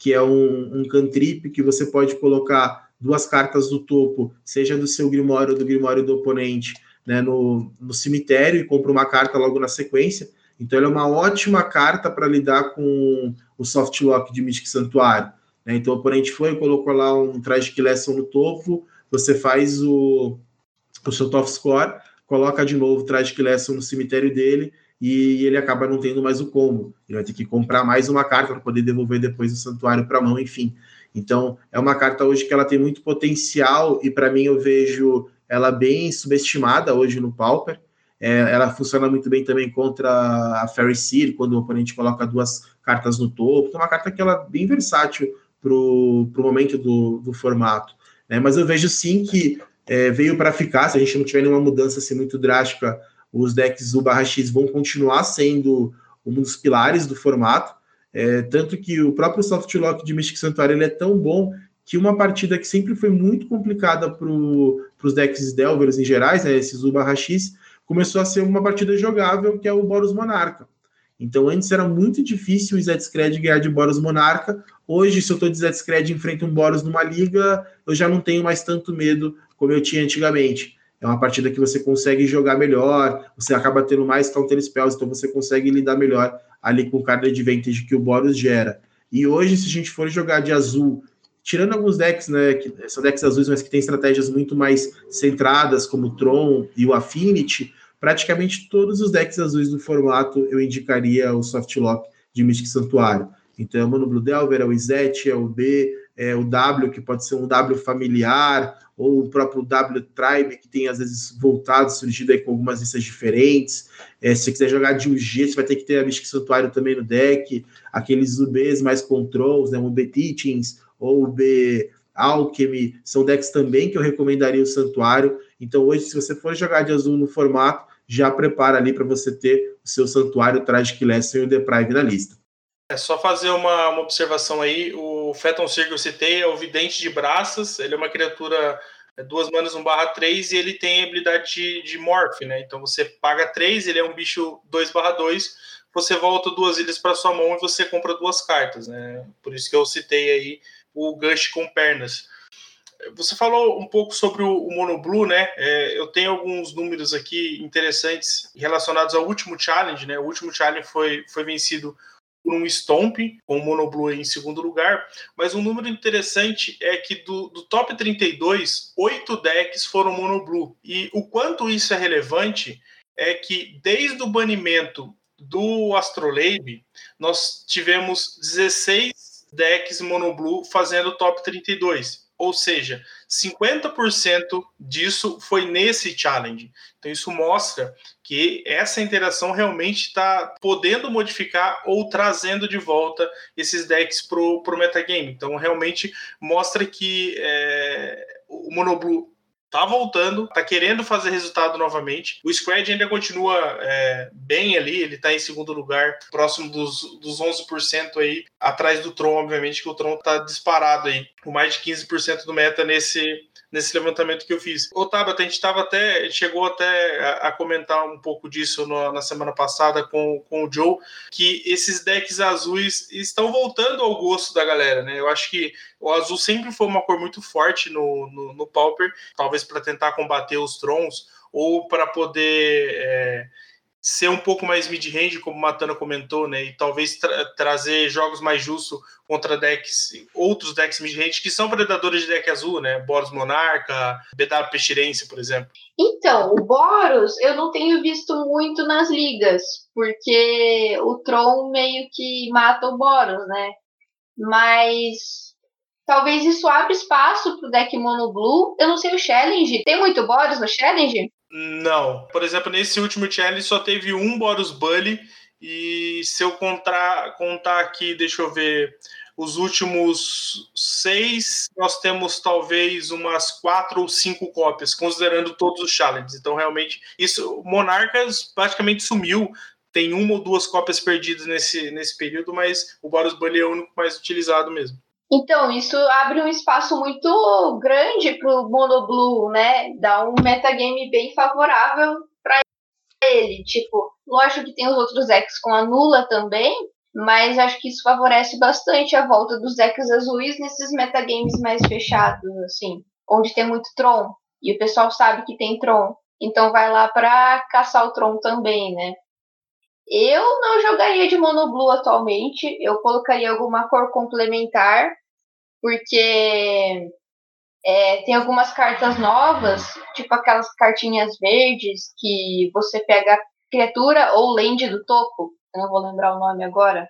que é um, um cantrip que você pode colocar duas cartas do topo, seja do seu Grimório ou do Grimório do oponente, né, no, no cemitério e compra uma carta logo na sequência. Então, ela é uma ótima carta para lidar com o soft lock de Mystic Santuário. Né? Então, o oponente foi, colocou lá um Tragic Lesson no topo, você faz o, o seu top score, coloca de novo o Tragic Lesson no cemitério dele e ele acaba não tendo mais o combo. Ele vai ter que comprar mais uma carta para poder devolver depois o santuário para a mão, enfim. Então, é uma carta hoje que ela tem muito potencial e para mim eu vejo ela bem subestimada hoje no Pauper. É, ela funciona muito bem também contra a Fairy Seer, quando o oponente coloca duas cartas no topo. Então, é uma carta que ela é bem versátil para o momento do, do formato. Né? Mas eu vejo sim que é, veio para ficar, se a gente não tiver nenhuma mudança assim, muito drástica os decks U barra X vão continuar sendo um dos pilares do formato. É, tanto que o próprio softlock de Mystic Sanctuary ele é tão bom que uma partida que sempre foi muito complicada para os decks Delvers em gerais, né, esses U barra X, começou a ser uma partida jogável, que é o Boros Monarca. Então, antes era muito difícil o Zscred ganhar de Boros Monarca. Hoje, se eu estou de Zscred e enfrento um Boros numa liga, eu já não tenho mais tanto medo como eu tinha antigamente é uma partida que você consegue jogar melhor, você acaba tendo mais counter spells, então você consegue lidar melhor ali com o card advantage que o Boros gera. E hoje, se a gente for jogar de azul, tirando alguns decks, né, que são decks azuis, mas que tem estratégias muito mais centradas, como o Tron e o Affinity, praticamente todos os decks azuis do formato eu indicaria o Softlock de Mystic Santuário. Então, é o Mano Blue Delver, é o Izete, é o B, é o W, que pode ser um W familiar, ou o próprio W Tribe, que tem às vezes voltado, surgido aí com algumas listas diferentes. É, se você quiser jogar de UG, você vai ter que ter a Mystic Santuário também no deck, aqueles UBs mais controls, né, o B Teachings ou o B Alchemy, são decks também que eu recomendaria o Santuário. Então hoje, se você for jogar de azul no formato, já prepara ali para você ter o seu Santuário Tragic Lesson e o Deprive na lista. É só fazer uma, uma observação aí. O Phaeton Seer que eu citei é o Vidente de Braças. Ele é uma criatura é duas manas, um barra 3, e ele tem habilidade de, de morph, né? Então você paga 3, ele é um bicho 2 barra 2, você volta duas ilhas para sua mão e você compra duas cartas, né? Por isso que eu citei aí o Gush com pernas. Você falou um pouco sobre o, o Mono Blue, né? É, eu tenho alguns números aqui interessantes relacionados ao último challenge, né? O último challenge foi, foi vencido por um Stomp, com o Mono Blue em segundo lugar. Mas um número interessante é que do, do top 32, oito decks foram Mono Blue. E o quanto isso é relevante é que desde o banimento do Astrolabe, nós tivemos 16 decks Mono Blue fazendo top 32. Ou seja, 50% disso foi nesse challenge. Então isso mostra que essa interação realmente está podendo modificar ou trazendo de volta esses decks para o metagame. Então realmente mostra que é, o Monoblue tá voltando, tá querendo fazer resultado novamente. O Squad ainda continua é, bem ali, ele tá em segundo lugar, próximo dos, dos 11% aí, atrás do Tron, obviamente, que o Tron tá disparado aí, com mais de 15% do meta nesse, nesse levantamento que eu fiz. Tabata, a gente estava até, chegou até a, a, comentar um pouco disso no, na semana passada com, com o Joe, que esses decks azuis estão voltando ao gosto da galera, né? Eu acho que o azul sempre foi uma cor muito forte no, no, no Pauper, talvez para tentar combater os Trons ou para poder. É, ser um pouco mais mid-range, como o Matana comentou, né? E talvez tra trazer jogos mais justos contra decks, outros decks mid-range que são predadores de deck azul, né? Boros Monarca, BW Pestirense, por exemplo. Então, o Boros eu não tenho visto muito nas ligas, porque o Tron meio que mata o Boros, né? Mas talvez isso abra espaço pro deck Mono Blue. Eu não sei o Challenge. Tem muito Boros no Challenge? Não. Por exemplo, nesse último challenge só teve um Boros Bully. E se eu contar, contar aqui, deixa eu ver, os últimos seis, nós temos talvez umas quatro ou cinco cópias, considerando todos os challenges. Então, realmente, isso, Monarcas praticamente sumiu. Tem uma ou duas cópias perdidas nesse, nesse período, mas o Boros Bully é o único mais utilizado mesmo. Então, isso abre um espaço muito grande para o Monoblue, né? Dá um metagame bem favorável para ele. Tipo, lógico que tem os outros decks com a Nula também, mas acho que isso favorece bastante a volta dos decks azuis nesses metagames mais fechados, assim, onde tem muito Tron. E o pessoal sabe que tem Tron. Então vai lá para caçar o Tron também, né? Eu não jogaria de Monoblue atualmente, eu colocaria alguma cor complementar, porque é, tem algumas cartas novas, tipo aquelas cartinhas verdes que você pega criatura ou land do topo, eu não vou lembrar o nome agora.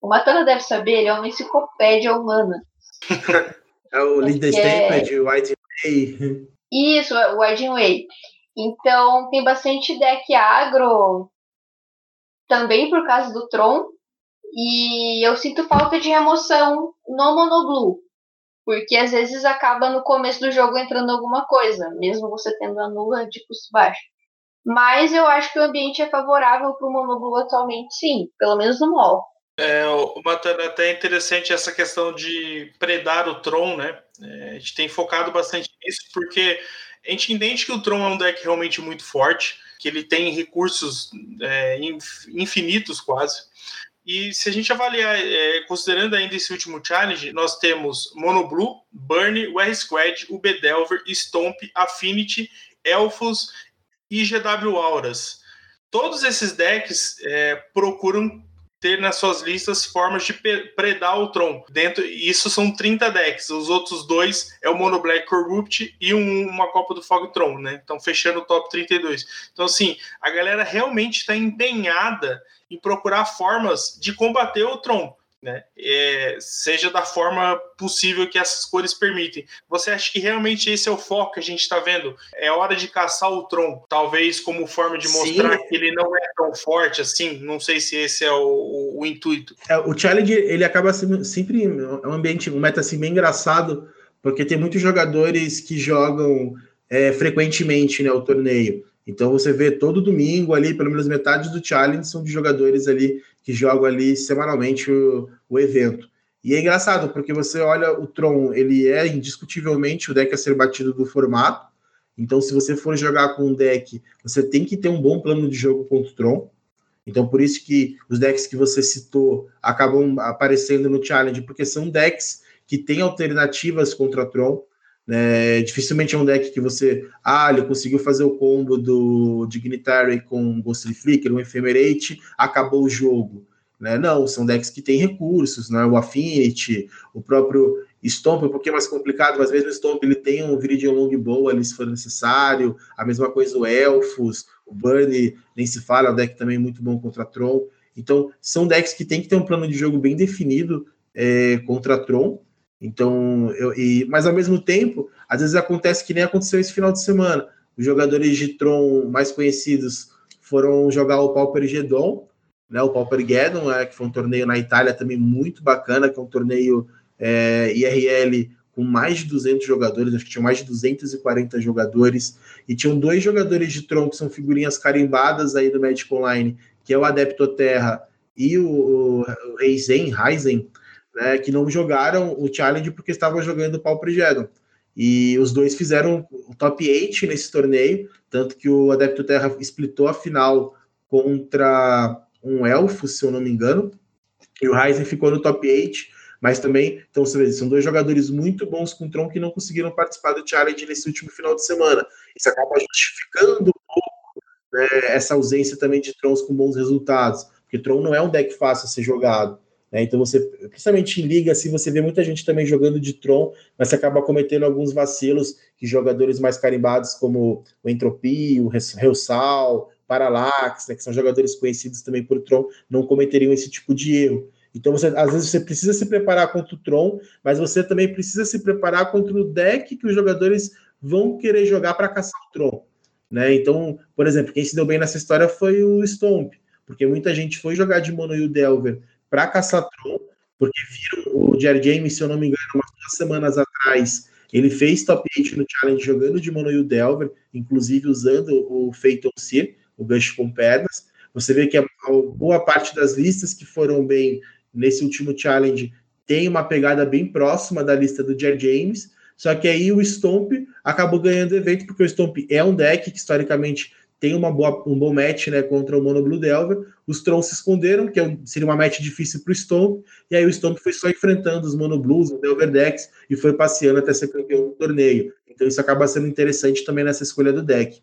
O Matana deve saber, ele é uma enciclopédia humana. é o Lead the Stamped, é... White Way. Isso, o White Way. Então, tem bastante deck agro também por causa do Tron. E eu sinto falta de remoção no Monoblue. Porque às vezes acaba no começo do jogo entrando alguma coisa, mesmo você tendo a nula de custo baixo. Mas eu acho que o ambiente é favorável para o Monoblue atualmente, sim, pelo menos no mall. É, Matana, até interessante essa questão de predar o Tron, né? É, a gente tem focado bastante nisso, porque a gente entende que o Tron é um deck realmente muito forte que ele tem recursos é, infinitos quase. E se a gente avaliar, é, considerando ainda esse último challenge, nós temos Mono Blue, Burn, o R-Squad, o Bedelver, Stomp, Affinity, Elfos e GW Auras. Todos esses decks é, procuram ter nas suas listas formas de predar o Tron. Dentro, isso são 30 decks. Os outros dois é o Mono Black Corrupt e um, uma Copa do Fog Tron, né? Então, fechando o top 32. Então, assim, a galera realmente está empenhada em procurar formas de combater o Tron né? É, seja da forma possível que essas cores permitem. Você acha que realmente esse é o foco que a gente está vendo? É hora de caçar o Tron, talvez como forma de mostrar Sim. que ele não é tão forte assim. Não sei se esse é o, o, o intuito. É, o challenge ele acaba sendo sempre é um ambiente, um meta assim bem engraçado, porque tem muitos jogadores que jogam é, frequentemente né, o torneio. Então você vê todo domingo ali, pelo menos metade do challenge são de jogadores ali que jogam ali semanalmente o, o evento. E é engraçado, porque você olha o Tron, ele é indiscutivelmente o deck a ser batido do formato. Então, se você for jogar com um deck, você tem que ter um bom plano de jogo contra o Tron. Então, por isso que os decks que você citou acabam aparecendo no Challenge, porque são decks que têm alternativas contra Tron. Né? Dificilmente é um deck que você. Ah, ele conseguiu fazer o combo do Dignitary com Ghostly Flicker, um Ephemerate, acabou o jogo. Né? Não, são decks que têm recursos, né? o Affinity, o próprio Stomp, um pouquinho mais complicado, mas mesmo o Stomp ele tem um Viridian Longbow ali se for necessário, a mesma coisa o Elfos, o Burn, nem se fala, é um deck também muito bom contra Tron. Então, são decks que tem que ter um plano de jogo bem definido é, contra Tron. Então, eu, e, mas ao mesmo tempo, às vezes acontece que nem aconteceu esse final de semana. Os jogadores de Tron mais conhecidos foram jogar o Pauper Gedon, né, o Pauper Geddon, é, que foi um torneio na Itália também muito bacana, que é um torneio é, IRL com mais de 200 jogadores, acho que tinha mais de 240 jogadores, e tinham dois jogadores de Tron que são figurinhas carimbadas aí do Magic Online, que é o Adepto Terra e o, o, Reizen, né, que não jogaram o Challenge porque estavam jogando o Pauper Geddon. E os dois fizeram o top 8 nesse torneio, tanto que o Adepto Terra splitou a final contra um elfo, se eu não me engano, e o Ryzen ficou no top 8, mas também, então você vê, são dois jogadores muito bons com Tron que não conseguiram participar do Challenge nesse último final de semana. Isso acaba justificando um pouco né, essa ausência também de Trons com bons resultados, porque Tron não é um deck fácil a ser jogado. Né? Então você, principalmente em liga, assim, você vê muita gente também jogando de Tron, mas você acaba cometendo alguns vacilos que jogadores mais carimbados como o Entropia, o Reusal, Parallax, né, que são jogadores conhecidos também por Tron, não cometeriam esse tipo de erro. Então, você, às vezes, você precisa se preparar contra o Tron, mas você também precisa se preparar contra o deck que os jogadores vão querer jogar para caçar o Tron. Né? Então, por exemplo, quem se deu bem nessa história foi o Stomp, porque muita gente foi jogar de Mono e o Delver para caçar Tron, porque viram o Jerry James, se eu não me engano, umas duas semanas atrás, ele fez top 8 no challenge jogando de Mono e o Delver, inclusive usando o Phaeton Seer, o gancho com pernas. Você vê que a, boa parte das listas que foram bem nesse último challenge tem uma pegada bem próxima da lista do Jer James, só que aí o Stomp acabou ganhando evento, porque o Stomp é um deck que historicamente tem uma boa, um bom match né, contra o Mono Blue Delver. Os Trons se esconderam, que é seria uma match difícil para o Stomp, e aí o Stomp foi só enfrentando os Mono Blues, o Delver decks, e foi passeando até ser campeão do torneio. Então isso acaba sendo interessante também nessa escolha do deck.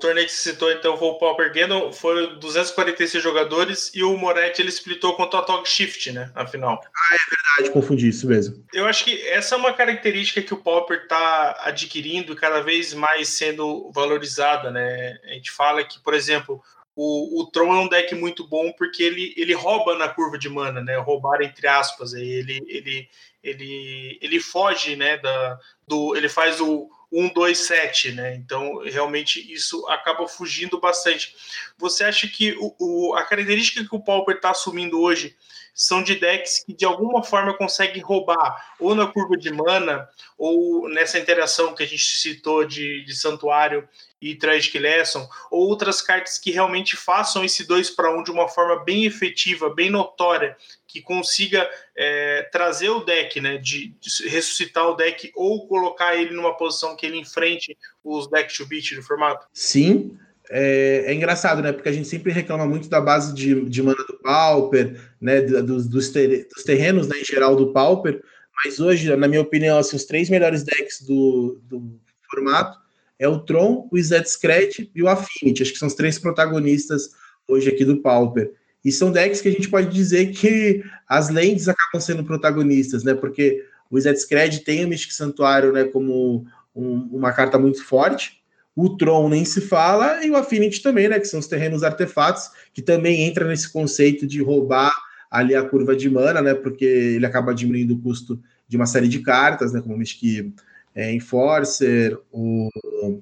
O torneio que você citou, então, foi o Pauper Geno, foram 246 jogadores e o Moretti ele splitou contra o Tog Shift, né, na final. Ah, é verdade, confundi isso mesmo. Eu acho que essa é uma característica que o Pauper está adquirindo e cada vez mais sendo valorizada, né? A gente fala que, por exemplo, o, o Tron é um deck muito bom porque ele, ele rouba na curva de mana, né? Roubar entre aspas, ele, ele, ele, ele foge, né, da, do, ele faz o 1, 2, 7, né? Então, realmente, isso acaba fugindo bastante. Você acha que o, o a característica que o Pauper está assumindo hoje são de decks que de alguma forma conseguem roubar ou na curva de mana ou nessa interação que a gente citou de, de Santuário e Tragic Lesson, ou outras cartas que realmente façam esse 2 para 1 um de uma forma bem efetiva, bem notória, que consiga é, trazer o deck, né, de, de, ressuscitar o deck ou colocar ele numa posição que ele enfrente os decks to beat do formato? Sim, é, é, engraçado, né? Porque a gente sempre reclama muito da base de, de mana do Pauper, né? Dos, dos, ter, dos, terrenos, né? Em geral, do Pauper. Mas hoje, na minha opinião, assim, os três melhores decks do, do formato é o Tron, o Zed Scratch e o Affinity. Acho que são os três protagonistas hoje aqui do Pauper. E são decks que a gente pode dizer que as lentes acabam sendo protagonistas, né? Porque o Zed Scratch tem o Mystic Santuário, né? Como um, uma carta muito forte o Tron nem se fala, e o Affinity também, né? Que são os terrenos artefatos, que também entra nesse conceito de roubar ali a curva de mana, né? Porque ele acaba diminuindo o custo de uma série de cartas, né? Como o Mystic é, Enforcer, o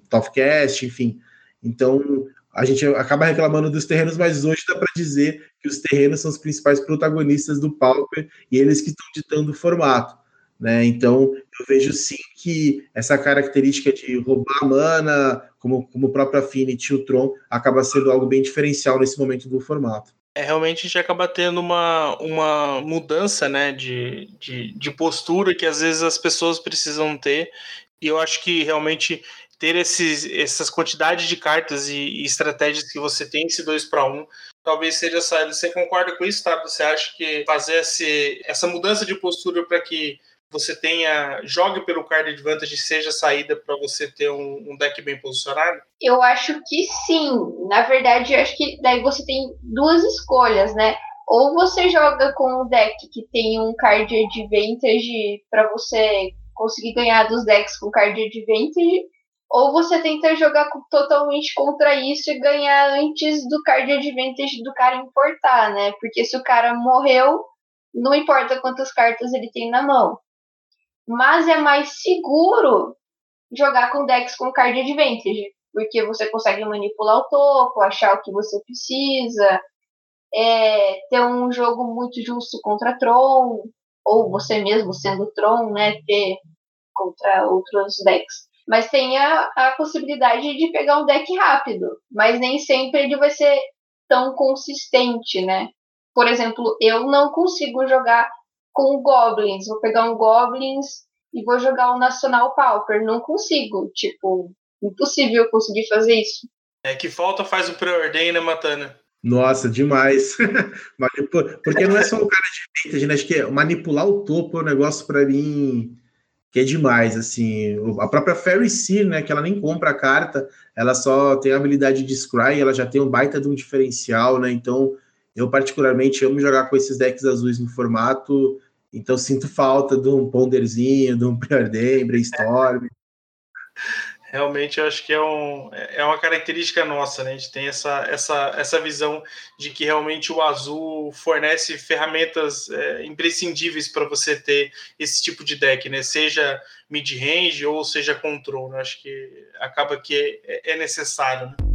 Toughcast, enfim. Então, a gente acaba reclamando dos terrenos, mas hoje dá para dizer que os terrenos são os principais protagonistas do Pauper e eles que estão ditando o formato. Né? Então, eu vejo sim que essa característica de roubar mana, como, como o próprio Affinity e o Tron, acaba sendo algo bem diferencial nesse momento do formato. É, realmente a gente acaba tendo uma, uma mudança né, de, de, de postura que às vezes as pessoas precisam ter. E eu acho que realmente ter esses, essas quantidades de cartas e, e estratégias que você tem, esse 2 para 1, talvez seja saída. Você concorda com isso, tá? Você acha que fazer esse, essa mudança de postura para que você tenha jogue pelo card advantage seja saída para você ter um, um, deck bem posicionado? Eu acho que sim. Na verdade, eu acho que daí você tem duas escolhas, né? Ou você joga com um deck que tem um card advantage para você conseguir ganhar dos decks com card advantage, ou você tenta jogar totalmente contra isso e ganhar antes do card advantage do cara importar, né? Porque se o cara morreu, não importa quantas cartas ele tem na mão mas é mais seguro jogar com decks com card advantage, porque você consegue manipular o topo, achar o que você precisa, é, ter um jogo muito justo contra Tron, ou você mesmo sendo Tron, né, ter contra outros decks. Mas tem a, a possibilidade de pegar um deck rápido, mas nem sempre ele vai ser tão consistente, né? Por exemplo, eu não consigo jogar com Goblins. Vou pegar um Goblins e vou jogar um Nacional Pauper. Não consigo. Tipo, impossível conseguir fazer isso. É que falta faz o preordem, né, Matana? Nossa, demais. Porque não é só o cara de vintage, né? Acho que é manipular o topo é um negócio para mim que é demais, assim. A própria Fairy Seer, né, que ela nem compra a carta, ela só tem a habilidade de Scry, ela já tem um baita de um diferencial, né? Então, eu particularmente amo jogar com esses decks azuis no formato, então sinto falta de um ponderzinho, de um preordem, brainstorm. Realmente eu acho que é, um, é uma característica nossa, né? A gente tem essa, essa, essa visão de que realmente o azul fornece ferramentas é, imprescindíveis para você ter esse tipo de deck, né? Seja mid-range ou seja control. Né? Acho que acaba que é, é necessário. Né?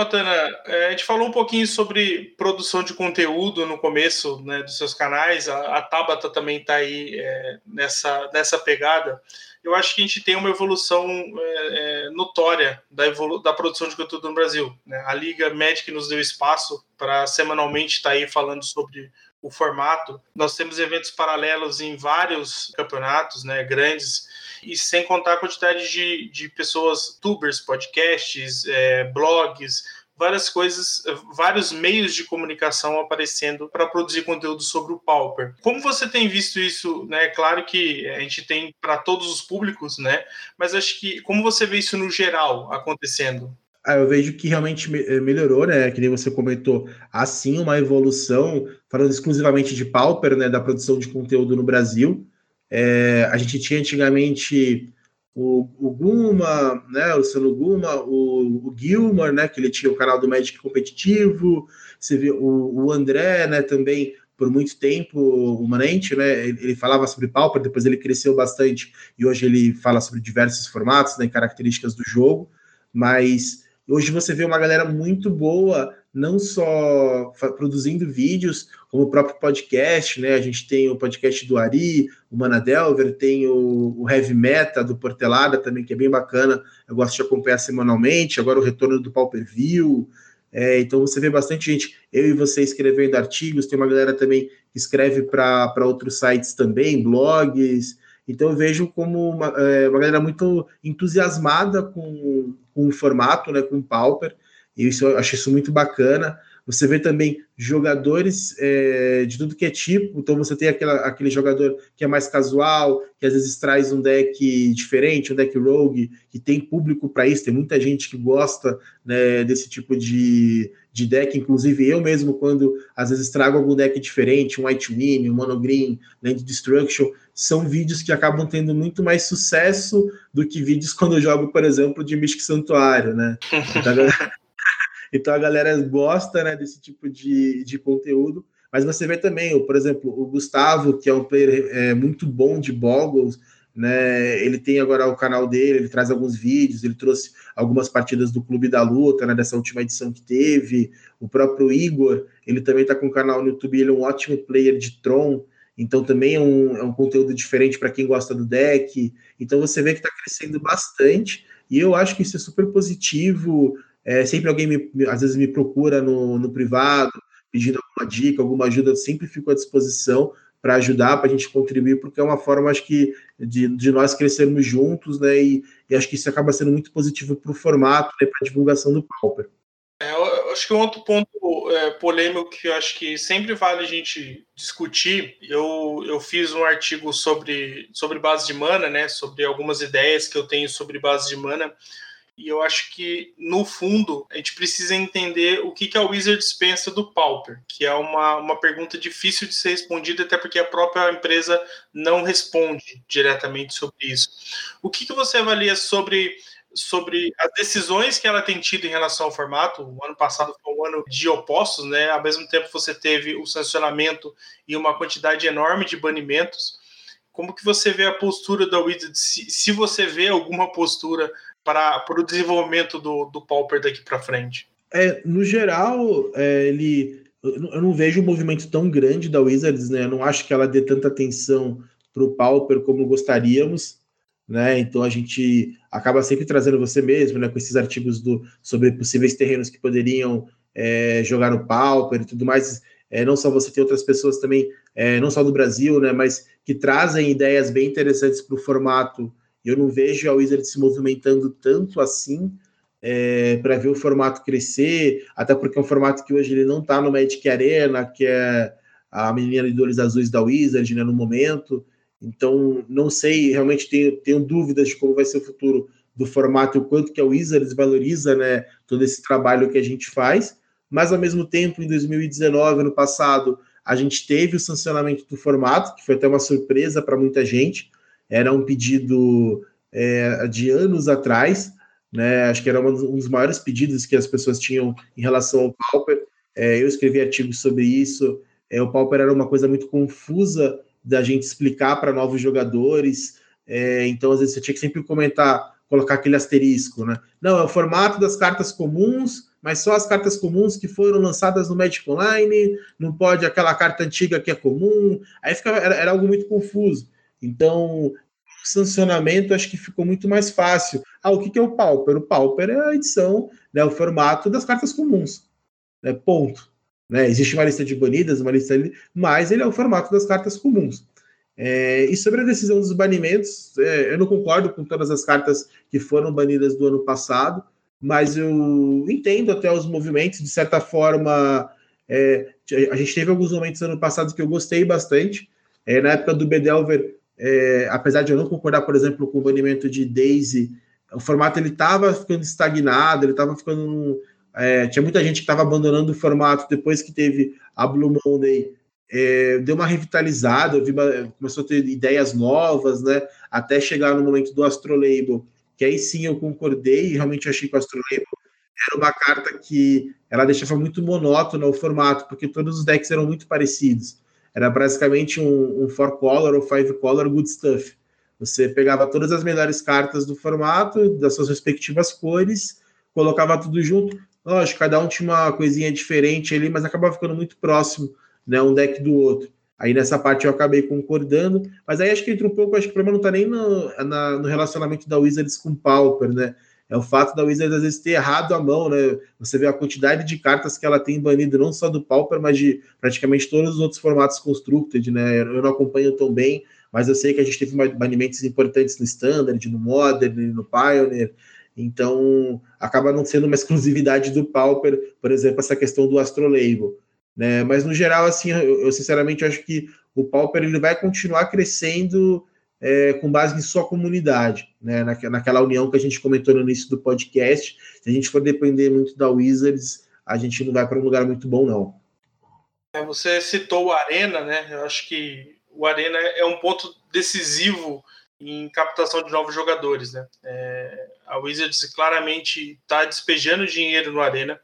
Matana, é, a gente falou um pouquinho sobre produção de conteúdo no começo né, dos seus canais. A, a Tabata também está aí é, nessa, nessa pegada. Eu acho que a gente tem uma evolução é, é, notória da, evolu da produção de conteúdo no Brasil. Né? A Liga Magic nos deu espaço para semanalmente estar tá aí falando sobre o formato. Nós temos eventos paralelos em vários campeonatos né, grandes e sem contar a quantidade de, de pessoas, tubers, podcasts, é, blogs, várias coisas, vários meios de comunicação aparecendo para produzir conteúdo sobre o Pauper. Como você tem visto isso, né? Claro que a gente tem para todos os públicos, né? Mas acho que como você vê isso no geral acontecendo? Ah, eu vejo que realmente eh, melhorou, né? Que nem você comentou, assim uma evolução, falando exclusivamente de Pauper, né? Da produção de conteúdo no Brasil. É, a gente tinha antigamente o, o Guma, né, o Luciano Guma, o, o Gilmar, né, que ele tinha o canal do Magic competitivo, você viu o, o André, né, também por muito tempo, o Manente, né, ele, ele, falava sobre Pauper, depois ele cresceu bastante e hoje ele fala sobre diversos formatos, né, características do jogo, mas hoje você vê uma galera muito boa não só produzindo vídeos, como o próprio podcast, né? A gente tem o podcast do Ari, o Manadelver, tem o, o Heavy Meta do Portelada também, que é bem bacana. Eu gosto de acompanhar semanalmente. Agora o retorno do Pau Per View. É, então você vê bastante gente, eu e você escrevendo artigos, tem uma galera também que escreve para outros sites também, blogs. Então eu vejo como uma, é, uma galera muito entusiasmada com, com o formato, né, com o Pauper. E isso, eu acho isso muito bacana. Você vê também jogadores é, de tudo que é tipo. Então você tem aquela, aquele jogador que é mais casual, que às vezes traz um deck diferente, um deck rogue, que tem público para isso. Tem muita gente que gosta né, desse tipo de, de deck. Inclusive eu mesmo, quando às vezes trago algum deck diferente, um White Win, um Mono Green, Land Destruction, são vídeos que acabam tendo muito mais sucesso do que vídeos quando eu jogo, por exemplo, de Mystic Santuário, né? Então, a galera gosta né, desse tipo de, de conteúdo. Mas você vê também, por exemplo, o Gustavo, que é um player é, muito bom de Boggles, né? Ele tem agora o canal dele, ele traz alguns vídeos, ele trouxe algumas partidas do Clube da Luta, né, dessa última edição que teve. O próprio Igor, ele também está com um canal no YouTube, ele é um ótimo player de Tron, então também é um, é um conteúdo diferente para quem gosta do deck. Então você vê que está crescendo bastante, e eu acho que isso é super positivo. É, sempre alguém me, às vezes me procura no, no privado, pedindo alguma dica, alguma ajuda, eu sempre fico à disposição para ajudar, para a gente contribuir, porque é uma forma, acho que, de, de nós crescermos juntos, né? E, e acho que isso acaba sendo muito positivo para o formato, né, para a divulgação do Pauper. É, eu acho que um outro ponto é, polêmico que eu acho que sempre vale a gente discutir, eu, eu fiz um artigo sobre, sobre base de mana, né? Sobre algumas ideias que eu tenho sobre base de mana. E eu acho que, no fundo, a gente precisa entender o que, que a Wizards pensa do Pauper, que é uma, uma pergunta difícil de ser respondida, até porque a própria empresa não responde diretamente sobre isso. O que, que você avalia sobre sobre as decisões que ela tem tido em relação ao formato. O ano passado foi um ano de opostos, né? Ao mesmo tempo você teve o sancionamento e uma quantidade enorme de banimentos. Como que você vê a postura da Wizards? Se, se você vê alguma postura para, o desenvolvimento do, do Pauper daqui para frente? É, no geral, é, ele eu não vejo um movimento tão grande da Wizards, né? Eu não acho que ela dê tanta atenção para o Pauper como gostaríamos, né? Então a gente acaba sempre trazendo você mesmo, né? Com esses artigos do, sobre possíveis terrenos que poderiam é, jogar no Pauper e tudo mais. É, não só você tem outras pessoas também, é, não só do Brasil, né? Mas que trazem ideias bem interessantes para o formato eu não vejo a Wizard se movimentando tanto assim é, para ver o formato crescer, até porque é um formato que hoje ele não está no Magic Arena, que é a menina de olhos azuis da Wizard né, no momento. Então, não sei, realmente tenho, tenho dúvidas de como vai ser o futuro do formato e o quanto que a Wizards valoriza né, todo esse trabalho que a gente faz. Mas, ao mesmo tempo, em 2019, ano passado, a gente teve o sancionamento do formato, que foi até uma surpresa para muita gente era um pedido é, de anos atrás, né? Acho que era um dos maiores pedidos que as pessoas tinham em relação ao Pauper. É, eu escrevi artigos sobre isso. É, o Pauper era uma coisa muito confusa da gente explicar para novos jogadores. É, então, às vezes, você tinha que sempre comentar, colocar aquele asterisco, né? Não, é o formato das cartas comuns, mas só as cartas comuns que foram lançadas no Magic Online, não pode aquela carta antiga que é comum. Aí era, era algo muito confuso. Então, o sancionamento acho que ficou muito mais fácil. Ah, o que, é o Pauper? O Pauper é a edição, né, o formato das cartas comuns. Né, ponto. Né, existe uma lista de banidas, uma lista, mas ele é o formato das cartas comuns. É, e sobre a decisão dos banimentos, é, eu não concordo com todas as cartas que foram banidas do ano passado, mas eu entendo até os movimentos, de certa forma. É, a gente teve alguns momentos ano passado que eu gostei bastante. É, na época do Bedelver, é, apesar de eu não concordar, por exemplo, com o banimento de Daisy, o formato ele estava ficando estagnado, ele estava ficando. É, tinha muita gente que estava abandonando o formato depois que teve a Blue Monday. É, deu uma revitalizada, vi, começou a ter ideias novas, né? Até chegar no momento do Astrolabel, que aí sim eu concordei realmente achei que o Astrolabel era uma carta que ela deixava muito monótono o formato, porque todos os decks eram muito parecidos. Era basicamente um, um four color ou five color good stuff. Você pegava todas as melhores cartas do formato, das suas respectivas cores, colocava tudo junto. Lógico, cada um tinha uma coisinha diferente ali, mas acabava ficando muito próximo, né, um deck do outro. Aí nessa parte eu acabei concordando, mas aí acho que entra um pouco, acho que o problema não está nem no, na, no relacionamento da Wizards com o Pauper, né? É o fato da Wizards às vezes ter errado a mão, né? Você vê a quantidade de cartas que ela tem banido, não só do Pauper, mas de praticamente todos os outros formatos Constructed, né? Eu não acompanho tão bem, mas eu sei que a gente teve banimentos importantes no Standard, no Modern, no Pioneer, então acaba não sendo uma exclusividade do Pauper, por exemplo, essa questão do Astrolabel. Né? Mas no geral, assim, eu, eu sinceramente acho que o Pauper ele vai continuar crescendo é, com base em sua comunidade, né? naquela união que a gente comentou no início do podcast. Se a gente for depender muito da Wizards, a gente não vai para um lugar muito bom, não. É, você citou o Arena, né? Eu acho que o Arena é um ponto decisivo em captação de novos jogadores, né? É, a Wizards claramente está despejando dinheiro no Arena.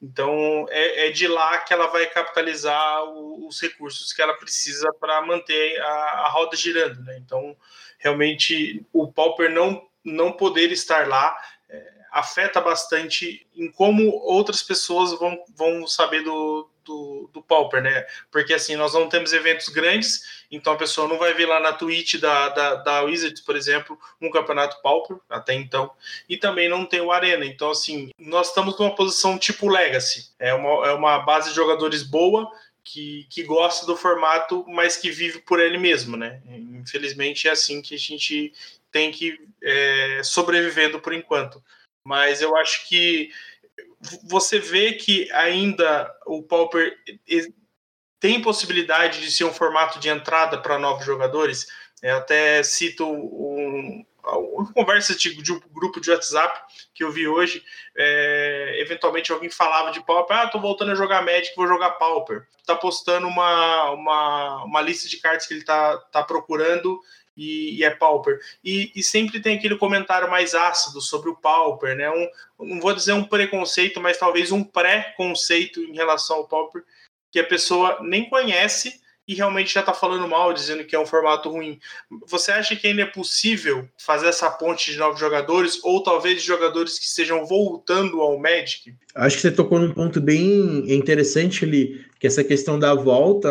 Então é, é, de lá que ela vai capitalizar o, os recursos que ela precisa para manter a, a, roda girando. Né? Então realmente o Pauper não, não poder estar lá é, afeta bastante em como outras pessoas vão, vão saber do, do, do Pauper, né? Porque assim, nós não temos eventos grandes, então a pessoa não vai ver lá na Twitch da, da, da Wizards, por exemplo, um campeonato Pauper, até então, e também não tem o Arena. Então, assim, nós estamos numa posição tipo Legacy. É uma, é uma base de jogadores boa, que, que gosta do formato, mas que vive por ele mesmo, né? Infelizmente é assim que a gente tem que é, sobrevivendo por enquanto. Mas eu acho que você vê que ainda o Pauper tem possibilidade de ser um formato de entrada para novos jogadores. Eu até cito um, uma conversa de, de, um grupo de WhatsApp que eu vi hoje. É, eventualmente alguém falava de Pauper, ah, tô voltando a jogar Magic, vou jogar Pauper. Tá postando uma, uma, uma lista de cartas que ele tá, tá procurando e, e é Pauper. E, e, sempre tem aquele comentário mais ácido sobre o Pauper, né? Um, não vou dizer um preconceito, mas talvez um pré-conceito em relação ao Pauper, que a pessoa nem conhece e realmente já está falando mal, dizendo que é um formato ruim. Você acha que ainda é possível fazer essa ponte de novos jogadores, ou talvez de jogadores que estejam voltando ao Magic? Acho que você tocou num ponto bem interessante ali, que essa questão da volta.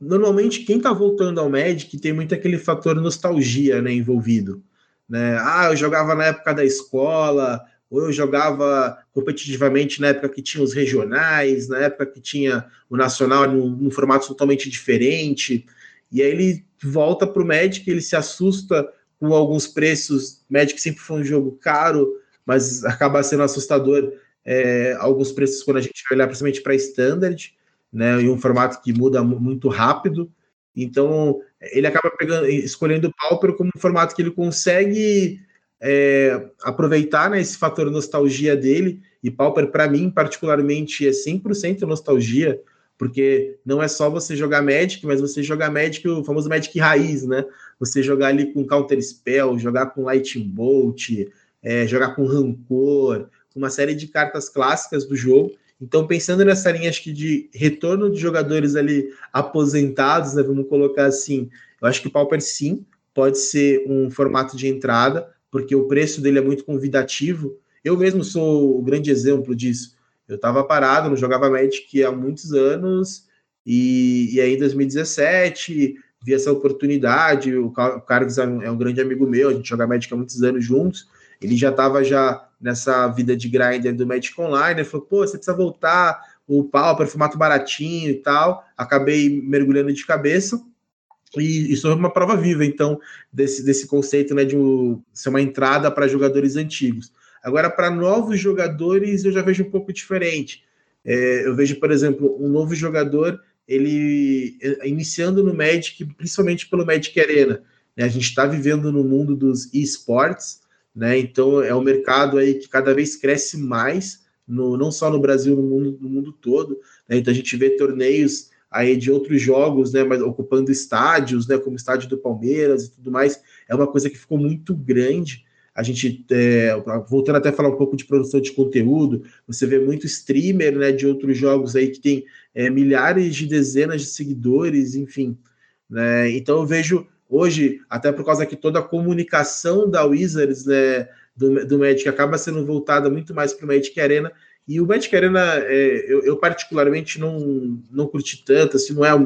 Normalmente, quem está voltando ao Magic tem muito aquele fator nostalgia né, envolvido. Né? Ah, eu jogava na época da escola, ou eu jogava competitivamente na época que tinha os regionais, na época que tinha o nacional num, num formato totalmente diferente. E aí ele volta para o Magic, ele se assusta com alguns preços. Magic sempre foi um jogo caro, mas acaba sendo assustador é, alguns preços quando a gente vai olhar principalmente para Standard, né, em um formato que muda muito rápido. Então ele acaba pegando, escolhendo o Pauper como um formato que ele consegue é, aproveitar né, esse fator nostalgia dele, e Pauper, para mim, particularmente, é 100% nostalgia, porque não é só você jogar Magic, mas você jogar Magic, o famoso Magic raiz, né? Você jogar ali com Counter Spell, jogar com Lightning Bolt, é, jogar com Rancor, uma série de cartas clássicas do jogo. Então, pensando nessa linha, acho que de retorno de jogadores ali aposentados, né, vamos colocar assim, eu acho que o Pauper sim pode ser um formato de entrada, porque o preço dele é muito convidativo. Eu mesmo sou o grande exemplo disso. Eu estava parado, não jogava Magic há muitos anos, e, e aí em 2017 vi essa oportunidade. O Carlos é, é um grande amigo meu, a gente joga Magic há muitos anos juntos. Ele já estava já nessa vida de grinder do Magic Online. Ele falou: pô, você precisa voltar, o pau, formato baratinho e tal. Acabei mergulhando de cabeça. E isso é uma prova viva, então, desse, desse conceito né, de um, ser uma entrada para jogadores antigos. Agora, para novos jogadores, eu já vejo um pouco diferente. É, eu vejo, por exemplo, um novo jogador ele é, iniciando no Magic, principalmente pelo Magic Arena. Né? A gente está vivendo no mundo dos esportes, né? então é um mercado aí que cada vez cresce mais, no, não só no Brasil, no mundo, no mundo todo. Né? Então a gente vê torneios aí de outros jogos, né, mas ocupando estádios, né, como estádio do Palmeiras e tudo mais, é uma coisa que ficou muito grande. A gente, é, voltando até a falar um pouco de produção de conteúdo, você vê muito streamer, né, de outros jogos aí que tem é, milhares de dezenas de seguidores, enfim. Né, então eu vejo hoje, até por causa que toda a comunicação da Wizards, né, do, do Magic acaba sendo voltada muito mais para o Magic Arena, e o Magic Arena, é, eu, eu, particularmente não, não curti tanto, assim, não é.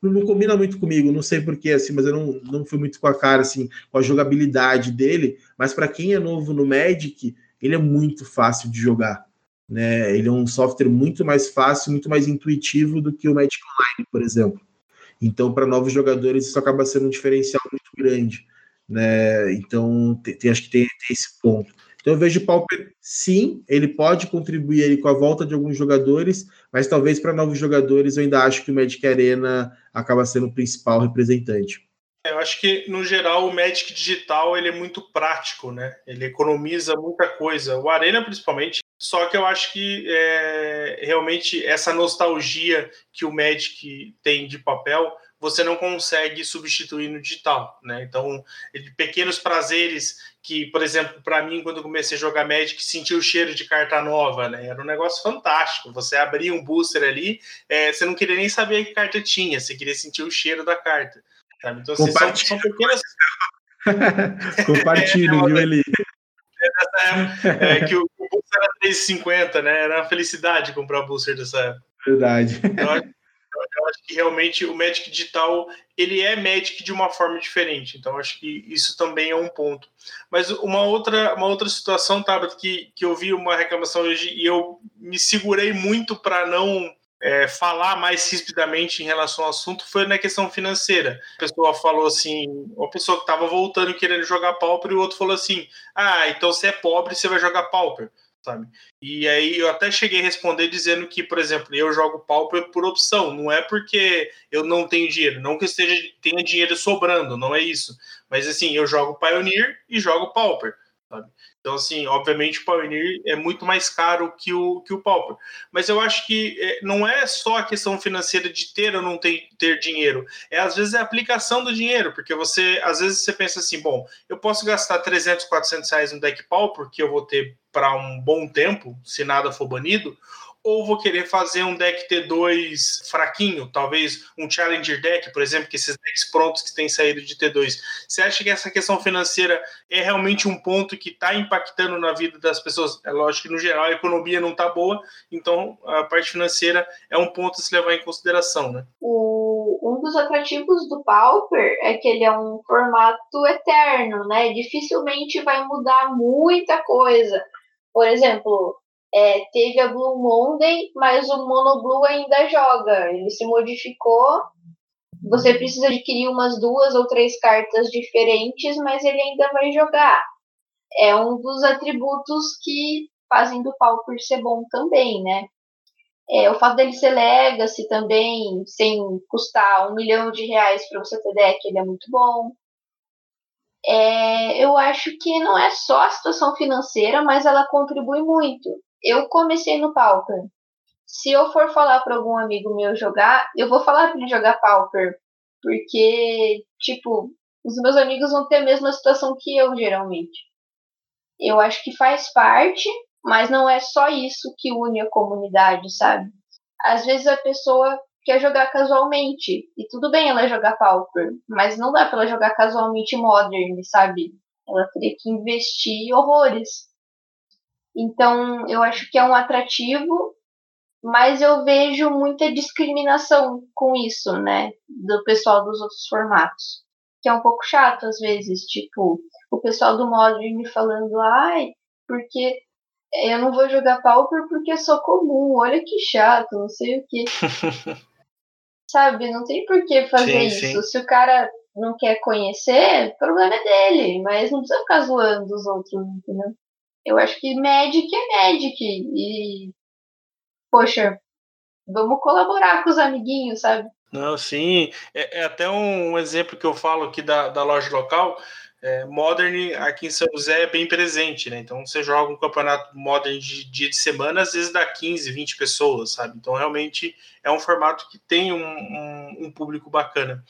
Não, não combina muito comigo, não sei porquê, assim, mas eu não, não fui muito com a cara, assim, com a jogabilidade dele. Mas para quem é novo no Magic, ele é muito fácil de jogar. Né? Ele é um software muito mais fácil, muito mais intuitivo do que o Magic Online, por exemplo. Então, para novos jogadores, isso acaba sendo um diferencial muito grande. Né? Então, tem, tem, acho que tem, tem esse ponto. Então eu vejo o Pauper, sim, ele pode contribuir com a volta de alguns jogadores, mas talvez para novos jogadores eu ainda acho que o Magic Arena acaba sendo o principal representante. Eu acho que, no geral, o Magic Digital ele é muito prático, né? Ele economiza muita coisa. O Arena, principalmente. Só que eu acho que é, realmente essa nostalgia que o Magic tem de papel você não consegue substituir no digital, né? Então, pequenos prazeres que, por exemplo, para mim, quando comecei a jogar Magic, senti o cheiro de carta nova, né? Era um negócio fantástico. Você abria um booster ali, é, você não queria nem saber que carta tinha, você queria sentir o cheiro da carta. Sabe? Então, assim, são, são pequenas Compartilho, viu, Eli? É, é, que o, 3,50, né? Era uma felicidade comprar booster dessa época. Verdade. Eu acho, eu acho que realmente o Magic digital ele é Magic de uma forma diferente. Então acho que isso também é um ponto. Mas uma outra, uma outra situação, Tabata, que, que eu vi uma reclamação hoje e eu me segurei muito para não é, falar mais rispidamente em relação ao assunto foi na questão financeira. A pessoa falou assim, uma pessoa que estava voltando querendo jogar Pauper e o outro falou assim: Ah, então você é pobre, você vai jogar Pauper, sabe? E aí eu até cheguei a responder dizendo que, por exemplo, eu jogo Pauper por opção, não é porque eu não tenho dinheiro, não que eu esteja, tenha dinheiro sobrando, não é isso. Mas assim, eu jogo Pioneer e jogo Pauper, sabe? Então, assim, obviamente o Pioneer é muito mais caro que o, que o Pauper. Mas eu acho que é, não é só a questão financeira de ter ou não ter, ter dinheiro. É, às vezes, é a aplicação do dinheiro. Porque você, às vezes, você pensa assim, bom, eu posso gastar 300, 400 reais no deck Pauper, que eu vou ter para um bom tempo, se nada for banido, ou vou querer fazer um deck T2 fraquinho, talvez um Challenger deck, por exemplo, que esses decks prontos que têm saído de T2. Você acha que essa questão financeira é realmente um ponto que está impactando na vida das pessoas? É lógico que no geral a economia não está boa, então a parte financeira é um ponto a se levar em consideração, né? O, um dos atrativos do Pauper é que ele é um formato eterno, né? Dificilmente vai mudar muita coisa. Por exemplo, é, teve a Blue Monday, mas o Mono Blue ainda joga. Ele se modificou. Você precisa adquirir umas duas ou três cartas diferentes, mas ele ainda vai jogar. É um dos atributos que fazem do Pauper ser bom também, né? É, o fato dele ser Legacy também, sem custar um milhão de reais para você ter deck, ele é muito bom. É, eu acho que não é só a situação financeira, mas ela contribui muito eu comecei no Pauper. Se eu for falar para algum amigo meu jogar, eu vou falar para ele jogar Pauper. Porque, tipo, os meus amigos vão ter a mesma situação que eu, geralmente. Eu acho que faz parte, mas não é só isso que une a comunidade, sabe? Às vezes a pessoa quer jogar casualmente, e tudo bem ela jogar Pauper, mas não dá para ela jogar casualmente Modern, sabe? Ela teria que investir horrores. Então, eu acho que é um atrativo, mas eu vejo muita discriminação com isso, né? Do pessoal dos outros formatos. Que é um pouco chato às vezes, tipo, o pessoal do Modern falando, ai, porque eu não vou jogar Pauper porque é só comum, olha que chato, não sei o que. Sabe, não tem por que fazer sim, isso. Sim. Se o cara não quer conhecer, o problema é dele, mas não precisa ficar zoando os outros, entendeu? Eu acho que Magic é Magic. E, poxa, vamos colaborar com os amiguinhos, sabe? Não, sim. É, é até um, exemplo que eu falo aqui da, da loja local. É, Modern aqui em São José é bem presente, né? Então você joga um campeonato Modern de dia de semana, às vezes dá 15, 20 pessoas, sabe? Então realmente é um formato que tem um, um, um público bacana.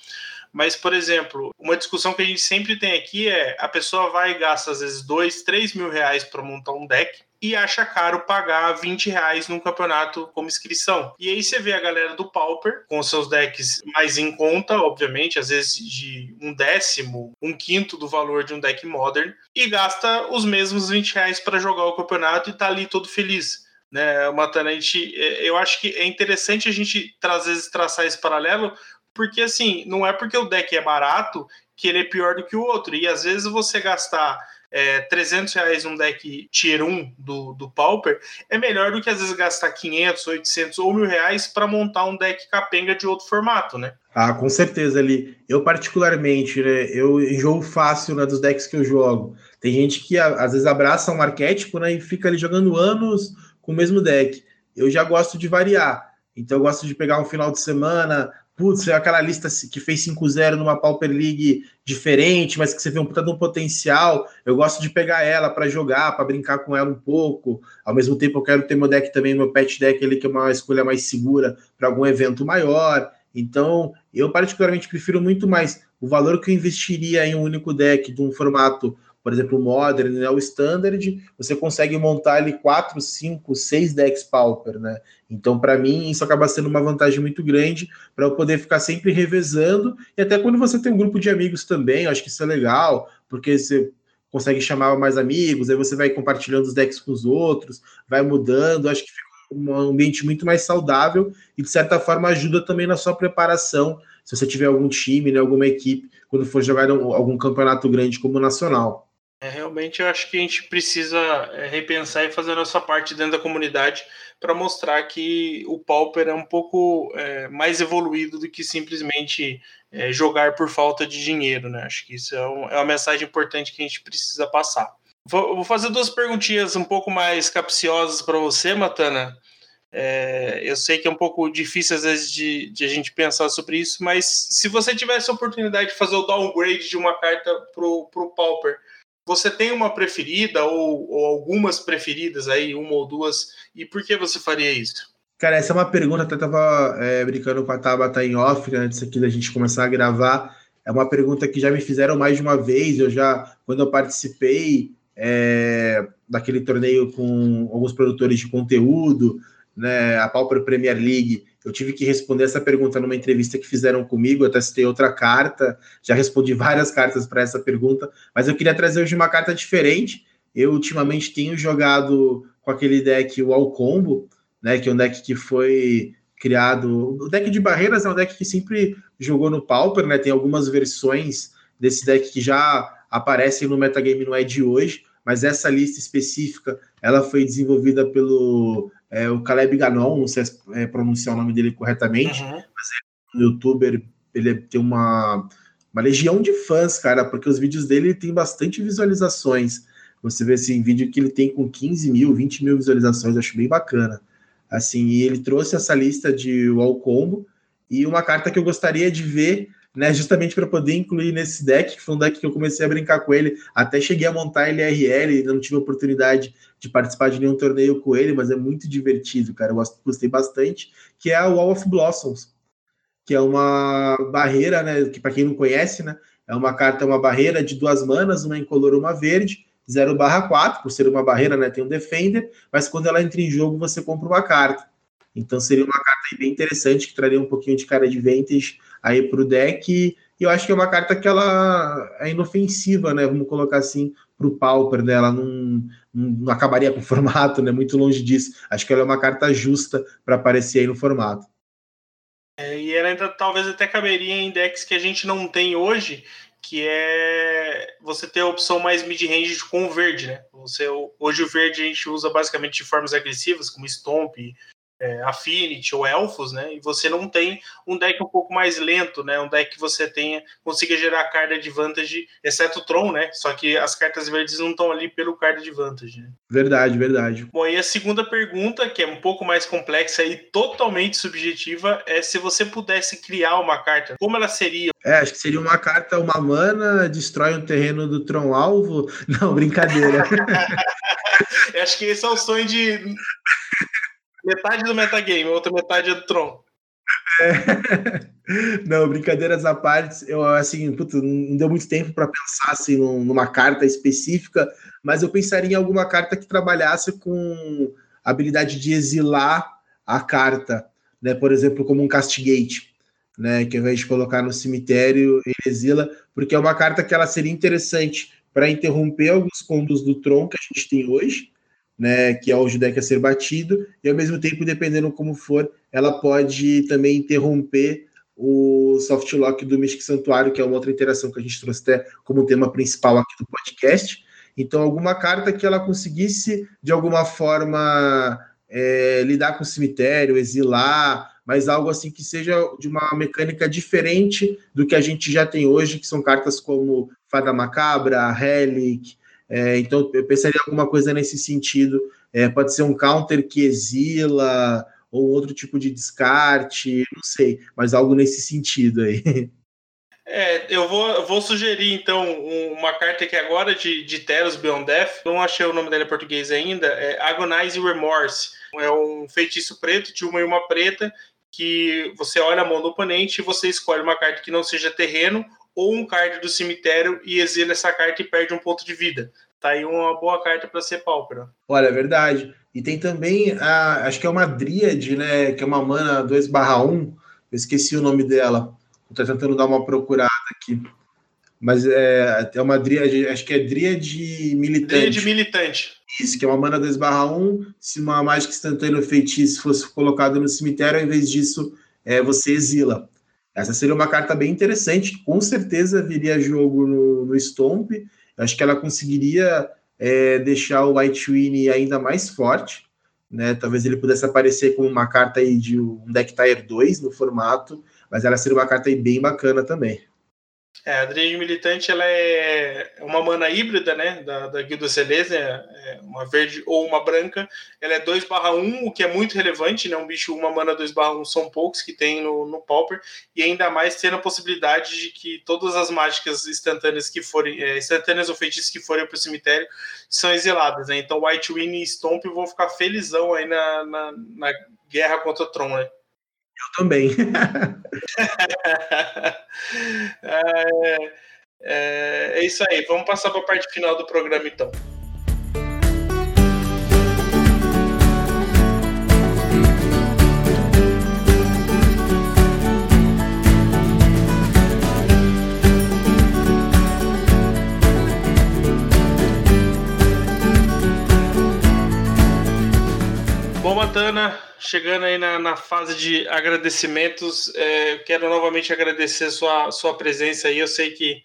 Mas, por exemplo, uma discussão que a gente sempre tem aqui é a pessoa vai e gasta às vezes dois, três mil reais para montar um deck e acha caro pagar 20 reais num campeonato como inscrição. E aí você vê a galera do Pauper com seus decks mais em conta, obviamente, às vezes de um décimo, um quinto do valor de um deck modern, e gasta os mesmos 20 reais para jogar o campeonato e tá ali todo feliz né, Matana, a gente, é, eu acho que é interessante a gente vezes traçar esse paralelo, porque assim, não é porque o deck é barato que ele é pior do que o outro. E às vezes você gastar é, 300 reais num deck Tier 1 do, do Pauper é melhor do que às vezes gastar 500, 800 ou mil reais para montar um deck capenga de outro formato, né? Ah, com certeza ali. Eu particularmente, né, eu enjoo fácil né, dos decks que eu jogo. Tem gente que às vezes abraça um arquétipo né, e fica ali jogando anos com o mesmo deck. Eu já gosto de variar. Então eu gosto de pegar um final de semana, putz, é aquela lista que fez 5-0 numa Pauper League diferente, mas que você vê um puta de um potencial. Eu gosto de pegar ela para jogar, para brincar com ela um pouco. Ao mesmo tempo, eu quero ter meu deck também, meu pet deck ali, que é uma escolha mais segura para algum evento maior. Então, eu particularmente prefiro muito mais o valor que eu investiria em um único deck de um formato por exemplo, o Modern, né, o Standard, você consegue montar ali 4, 5, 6 decks Pauper, né? Então, para mim, isso acaba sendo uma vantagem muito grande para eu poder ficar sempre revezando. E até quando você tem um grupo de amigos também, acho que isso é legal, porque você consegue chamar mais amigos, aí você vai compartilhando os decks com os outros, vai mudando. Acho que fica um ambiente muito mais saudável e, de certa forma, ajuda também na sua preparação. Se você tiver algum time, né, alguma equipe, quando for jogar algum campeonato grande como o Nacional. É, realmente eu acho que a gente precisa é, repensar e fazer a nossa parte dentro da comunidade para mostrar que o Pauper é um pouco é, mais evoluído do que simplesmente é, jogar por falta de dinheiro, né? Acho que isso é, um, é, uma mensagem importante que a gente precisa passar. Vou, vou fazer duas perguntinhas um pouco mais capciosas para você, Matana. É, eu sei que é um pouco difícil às vezes de, de, a gente pensar sobre isso, mas se você tivesse a oportunidade de fazer o downgrade de uma carta para o Pauper, você tem uma preferida ou, ou, algumas preferidas aí, uma ou duas, e por que você faria isso? Cara, essa é uma pergunta, até estava é, brincando com a Tabata em off, né, antes aqui da gente começar a gravar, é uma pergunta que já me fizeram mais de uma vez, eu já, quando eu participei é, daquele torneio com alguns produtores de conteúdo, né, a Pauper Premier League, eu tive que responder essa pergunta numa entrevista que fizeram comigo, eu até citei outra carta, já respondi várias cartas para essa pergunta, mas eu queria trazer hoje uma carta diferente. Eu ultimamente tenho jogado com aquele deck o All Combo, né, que é um deck que foi criado, o deck de barreiras é um deck que sempre jogou no Pauper, né? Tem algumas versões desse deck que já aparecem no metagame no é de hoje, mas essa lista específica ela foi desenvolvida pelo é, o Caleb Ganon, não sei é, pronunciar o nome dele corretamente, uhum. mas é um youtuber, ele tem uma, uma legião de fãs, cara, porque os vídeos dele tem bastante visualizações. Você vê assim, vídeo que ele tem com 15 mil, 20 mil visualizações, acho bem bacana. Assim, e ele trouxe essa lista de Wall Combo e uma carta que eu gostaria de ver né, justamente para poder incluir nesse deck, que foi um deck que eu comecei a brincar com ele, até cheguei a montar ele RL, não tive oportunidade de participar de nenhum torneio com ele, mas é muito divertido, cara, eu gostei bastante, que é a Wall of Blossoms, que é uma barreira, né, que para quem não conhece, né, é uma carta, uma barreira de duas manas, uma incolor, uma verde, 0 barra 4, por ser uma barreira, né, tem um Defender, mas quando ela entra em jogo, você compra uma carta. Então seria uma carta bem interessante, que traria um pouquinho de cara de vintage aí para o deck. E eu acho que é uma carta que ela é inofensiva, né? Vamos colocar assim, para o Pauper, né? Ela não, não acabaria com o formato, né? Muito longe disso. Acho que ela é uma carta justa para aparecer aí no formato. É, e ela ainda talvez até caberia em decks que a gente não tem hoje, que é você ter a opção mais mid-range com o verde, né? Você, hoje o verde a gente usa basicamente de formas agressivas, como Stomp, é, Affinity ou Elfos, né? E você não tem um deck um pouco mais lento, né? Um deck que você tenha consiga gerar card advantage, exceto o Tron, né? Só que as cartas verdes não estão ali pelo card advantage. Né? Verdade, verdade. Bom, e a segunda pergunta, que é um pouco mais complexa e totalmente subjetiva, é se você pudesse criar uma carta, como ela seria? É, acho que seria uma carta, uma mana, destrói um terreno do Tron alvo. Não, brincadeira. acho que esse é o sonho de Metade do metagame, a outra metade é do Tron. É. Não, brincadeiras à parte, eu assim, puto, não deu muito tempo para pensar assim, numa carta específica, mas eu pensaria em alguma carta que trabalhasse com a habilidade de exilar a carta, né? Por exemplo, como um castigate, né? Que ao invés de colocar no cemitério, ele exila, porque é uma carta que ela seria interessante para interromper alguns combos do Tron que a gente tem hoje, né, que é o deck a ser batido, e ao mesmo tempo, dependendo como for, ela pode também interromper o soft lock do Mystic Santuário, que é uma outra interação que a gente trouxe até como tema principal aqui do podcast. Então, alguma carta que ela conseguisse, de alguma forma, é, lidar com o cemitério, exilar, mas algo assim que seja de uma mecânica diferente do que a gente já tem hoje, que são cartas como Fada Macabra, Relic, é, então, eu pensaria alguma coisa nesse sentido. É, pode ser um counter que exila, ou outro tipo de descarte, não sei, mas algo nesse sentido aí. É, eu vou, vou sugerir então uma carta aqui agora de, de Teros Beyond Death. Não achei o nome dela em português ainda. É Agonize Remorse. É um feitiço preto de uma e uma preta que você olha a mão do oponente e você escolhe uma carta que não seja terreno ou um card do cemitério e exila essa carta e perde um ponto de vida. Tá aí uma boa carta para ser Pauper. Olha, é verdade. E tem também, a, acho que é uma Dríade, né? Que é uma mana 2/1. Eu esqueci o nome dela. Estou tentando dar uma procurada aqui. Mas é, é uma Dríade, acho que é Dríade Militante. Dríade Militante. Isso, que é uma mana 2/1. Se uma mágica instantânea ou feitiço fosse colocada no cemitério, ao invés disso, é, você exila. Essa seria uma carta bem interessante, com certeza viria jogo no, no Stomp. Acho que ela conseguiria é, deixar o White Winnie ainda mais forte. Né? Talvez ele pudesse aparecer com uma carta aí de um deck Tier 2 no formato, mas ela seria uma carta aí bem bacana também. É, a Dredge Militante ela é uma mana híbrida, né, da, da Guilda Celeste, é, é uma verde ou uma branca. Ela é 2 1, o que é muito relevante, né, um bicho, uma mana 2 1 são poucos que tem no, no Pauper, e ainda mais tendo a possibilidade de que todas as mágicas instantâneas que forem, é, instantâneas ou feitiços que forem para o cemitério são exiladas, né, então White Wind e Stomp vão ficar felizão aí na, na, na guerra contra o Tron, né. Eu também. é, é, é isso aí. Vamos passar para a parte final do programa, então. Matana, chegando aí na, na fase de agradecimentos, é, quero novamente agradecer sua, sua presença aí. Eu sei que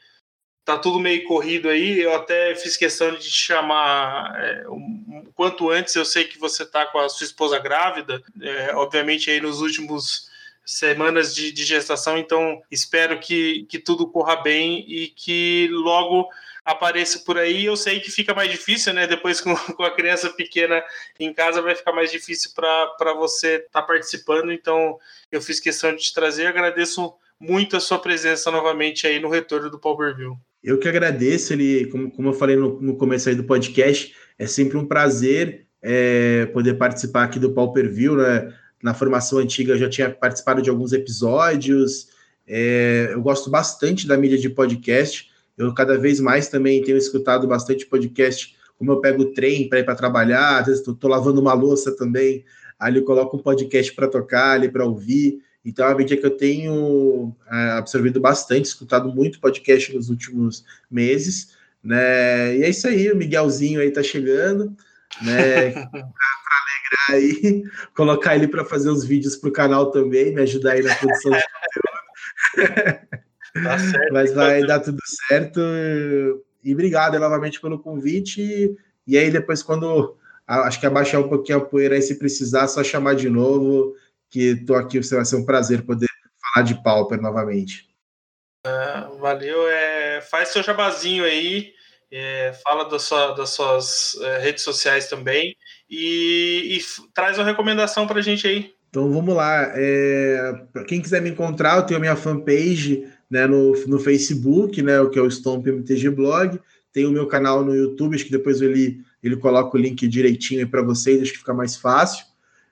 tá tudo meio corrido aí. Eu até fiz questão de te chamar é, um, quanto antes. Eu sei que você tá com a sua esposa grávida, é, obviamente aí nos últimos semanas de, de gestação. Então espero que, que tudo corra bem e que logo apareça por aí. Eu sei que fica mais difícil, né? Depois com, com a criança pequena em casa vai ficar mais difícil para você estar tá participando. Então eu fiz questão de te trazer. Agradeço muito a sua presença novamente aí no retorno do Pauperville. Eu que agradeço, ele, como, como eu falei no, no começo aí do podcast, é sempre um prazer é, poder participar aqui do Pauperville, né? Na formação antiga eu já tinha participado de alguns episódios. É, eu gosto bastante da mídia de podcast. Eu cada vez mais também tenho escutado bastante podcast, como eu pego o trem para ir para trabalhar, às vezes estou lavando uma louça também, ali eu coloco um podcast para tocar, ali para ouvir. Então, é uma mídia que eu tenho é, absorvido bastante, escutado muito podcast nos últimos meses, né? E é isso aí, o Miguelzinho aí tá chegando, né? para alegrar aí, colocar ele para fazer os vídeos para o canal também, me ajudar aí na produção de conteúdo. Tá certo, Mas vai dar tudo certo. E obrigado novamente pelo convite. E aí, depois, quando acho que abaixar um pouquinho a poeira aí, se precisar, só chamar de novo, que estou aqui, vai ser um prazer poder falar de Pauper novamente. Ah, valeu. É, faz seu jabazinho aí, é, fala das, sua, das suas é, redes sociais também e, e, traz uma recomendação para a gente aí. Então vamos lá. É, para quem quiser me encontrar, eu tenho a minha fanpage né, no, no Facebook, né, o que é o Stomp MTG Blog. Tem o meu canal no YouTube, acho que depois ele, ele coloca o link direitinho aí para vocês, acho que fica mais fácil.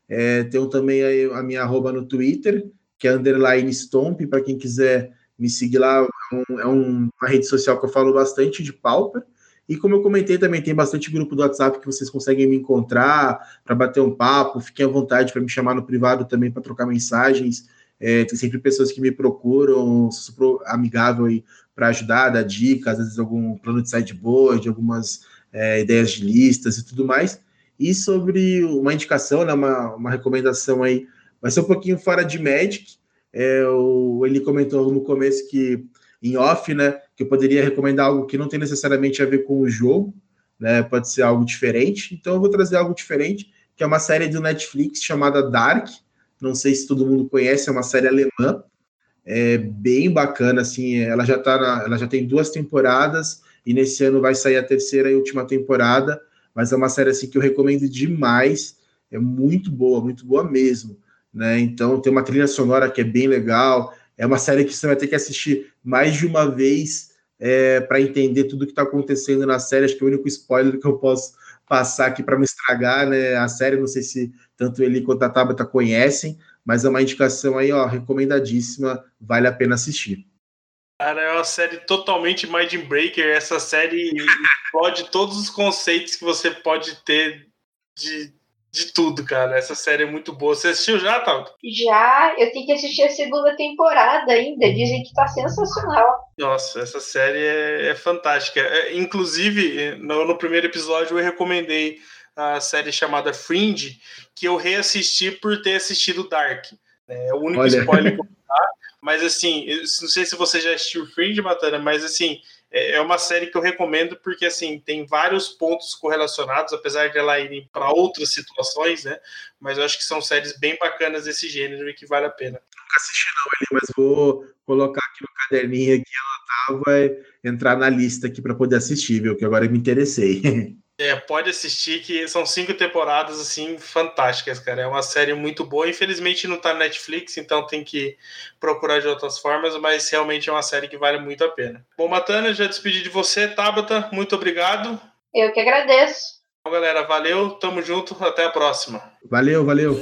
É, tenho também a, a minha arroba no Twitter, que é underline Stomp, para quem quiser me seguir lá, é, é um, uma rede social que eu falo bastante de Pauper. E como eu comentei também, tem bastante grupo do WhatsApp que vocês conseguem me encontrar para bater um papo. Fiquem à vontade para me chamar no privado também para trocar mensagens. É, tem sempre pessoas que me procuram, super amigável para ajudar, dar dicas, às vezes algum plano de sideboard, algumas é, ideias de listas e tudo mais. E sobre uma indicação, né, uma, uma recomendação aí, vai ser um pouquinho fora de Magic. É, o, ele comentou no começo que, em off, né, que eu poderia recomendar algo que não tem necessariamente a ver com o jogo, né, pode ser algo diferente. Então eu vou trazer algo diferente, que é uma série do Netflix chamada Dark, não sei se todo mundo conhece, é uma série alemã, é bem bacana, assim, ela já tá na, ela já tem duas temporadas e nesse ano vai sair a terceira e última temporada, mas é uma série assim que eu recomendo demais, é muito boa, muito boa mesmo, né? Então tem uma trilha sonora que é bem legal, é uma série que você vai ter que assistir mais de uma vez é, para entender tudo que está acontecendo na série. Acho que é o único spoiler que eu posso passar aqui para não estragar, né? A série, não sei se tanto ele quanto a Tabata conhecem, mas é uma indicação aí, ó, recomendadíssima, vale a pena assistir. Cara, é uma série totalmente mind breaker. Essa série explode todos os conceitos que você pode ter de, de tudo, cara. Essa série é muito boa. Você assistiu já, Tal? Já, eu tenho que assistir a segunda temporada ainda. Dizem que tá sensacional. Nossa, essa série é, é fantástica. É, inclusive, no, no primeiro episódio eu recomendei a série chamada Fringe, que eu reassisti por ter assistido Dark. É o único Olha. spoiler que eu vou dar. Mas assim, não sei se você já assistiu Fringe, Matana, mas assim, é, é uma série que eu recomendo porque assim tem vários pontos correlacionados, apesar de ela ir para outras situações, né? Mas eu acho que são séries bem bacanas desse gênero e que vale a pena. Nunca assisti não, ali, mas vou colocar aqui no caderninho aqui, ela tá, vai entrar na lista aqui para poder assistir, viu? Que agora eu me interessei. É, pode assistir, que são cinco temporadas, assim, fantásticas, cara. É uma série muito boa. Infelizmente não tá na Netflix, então tem que procurar de outras formas, mas realmente é uma série que vale muito a pena. Bom, Matana, já despedi de você. Tabata, muito obrigado. Eu que agradeço. Então, galera, valeu, tamo junto, até a próxima. Valeu, valeu.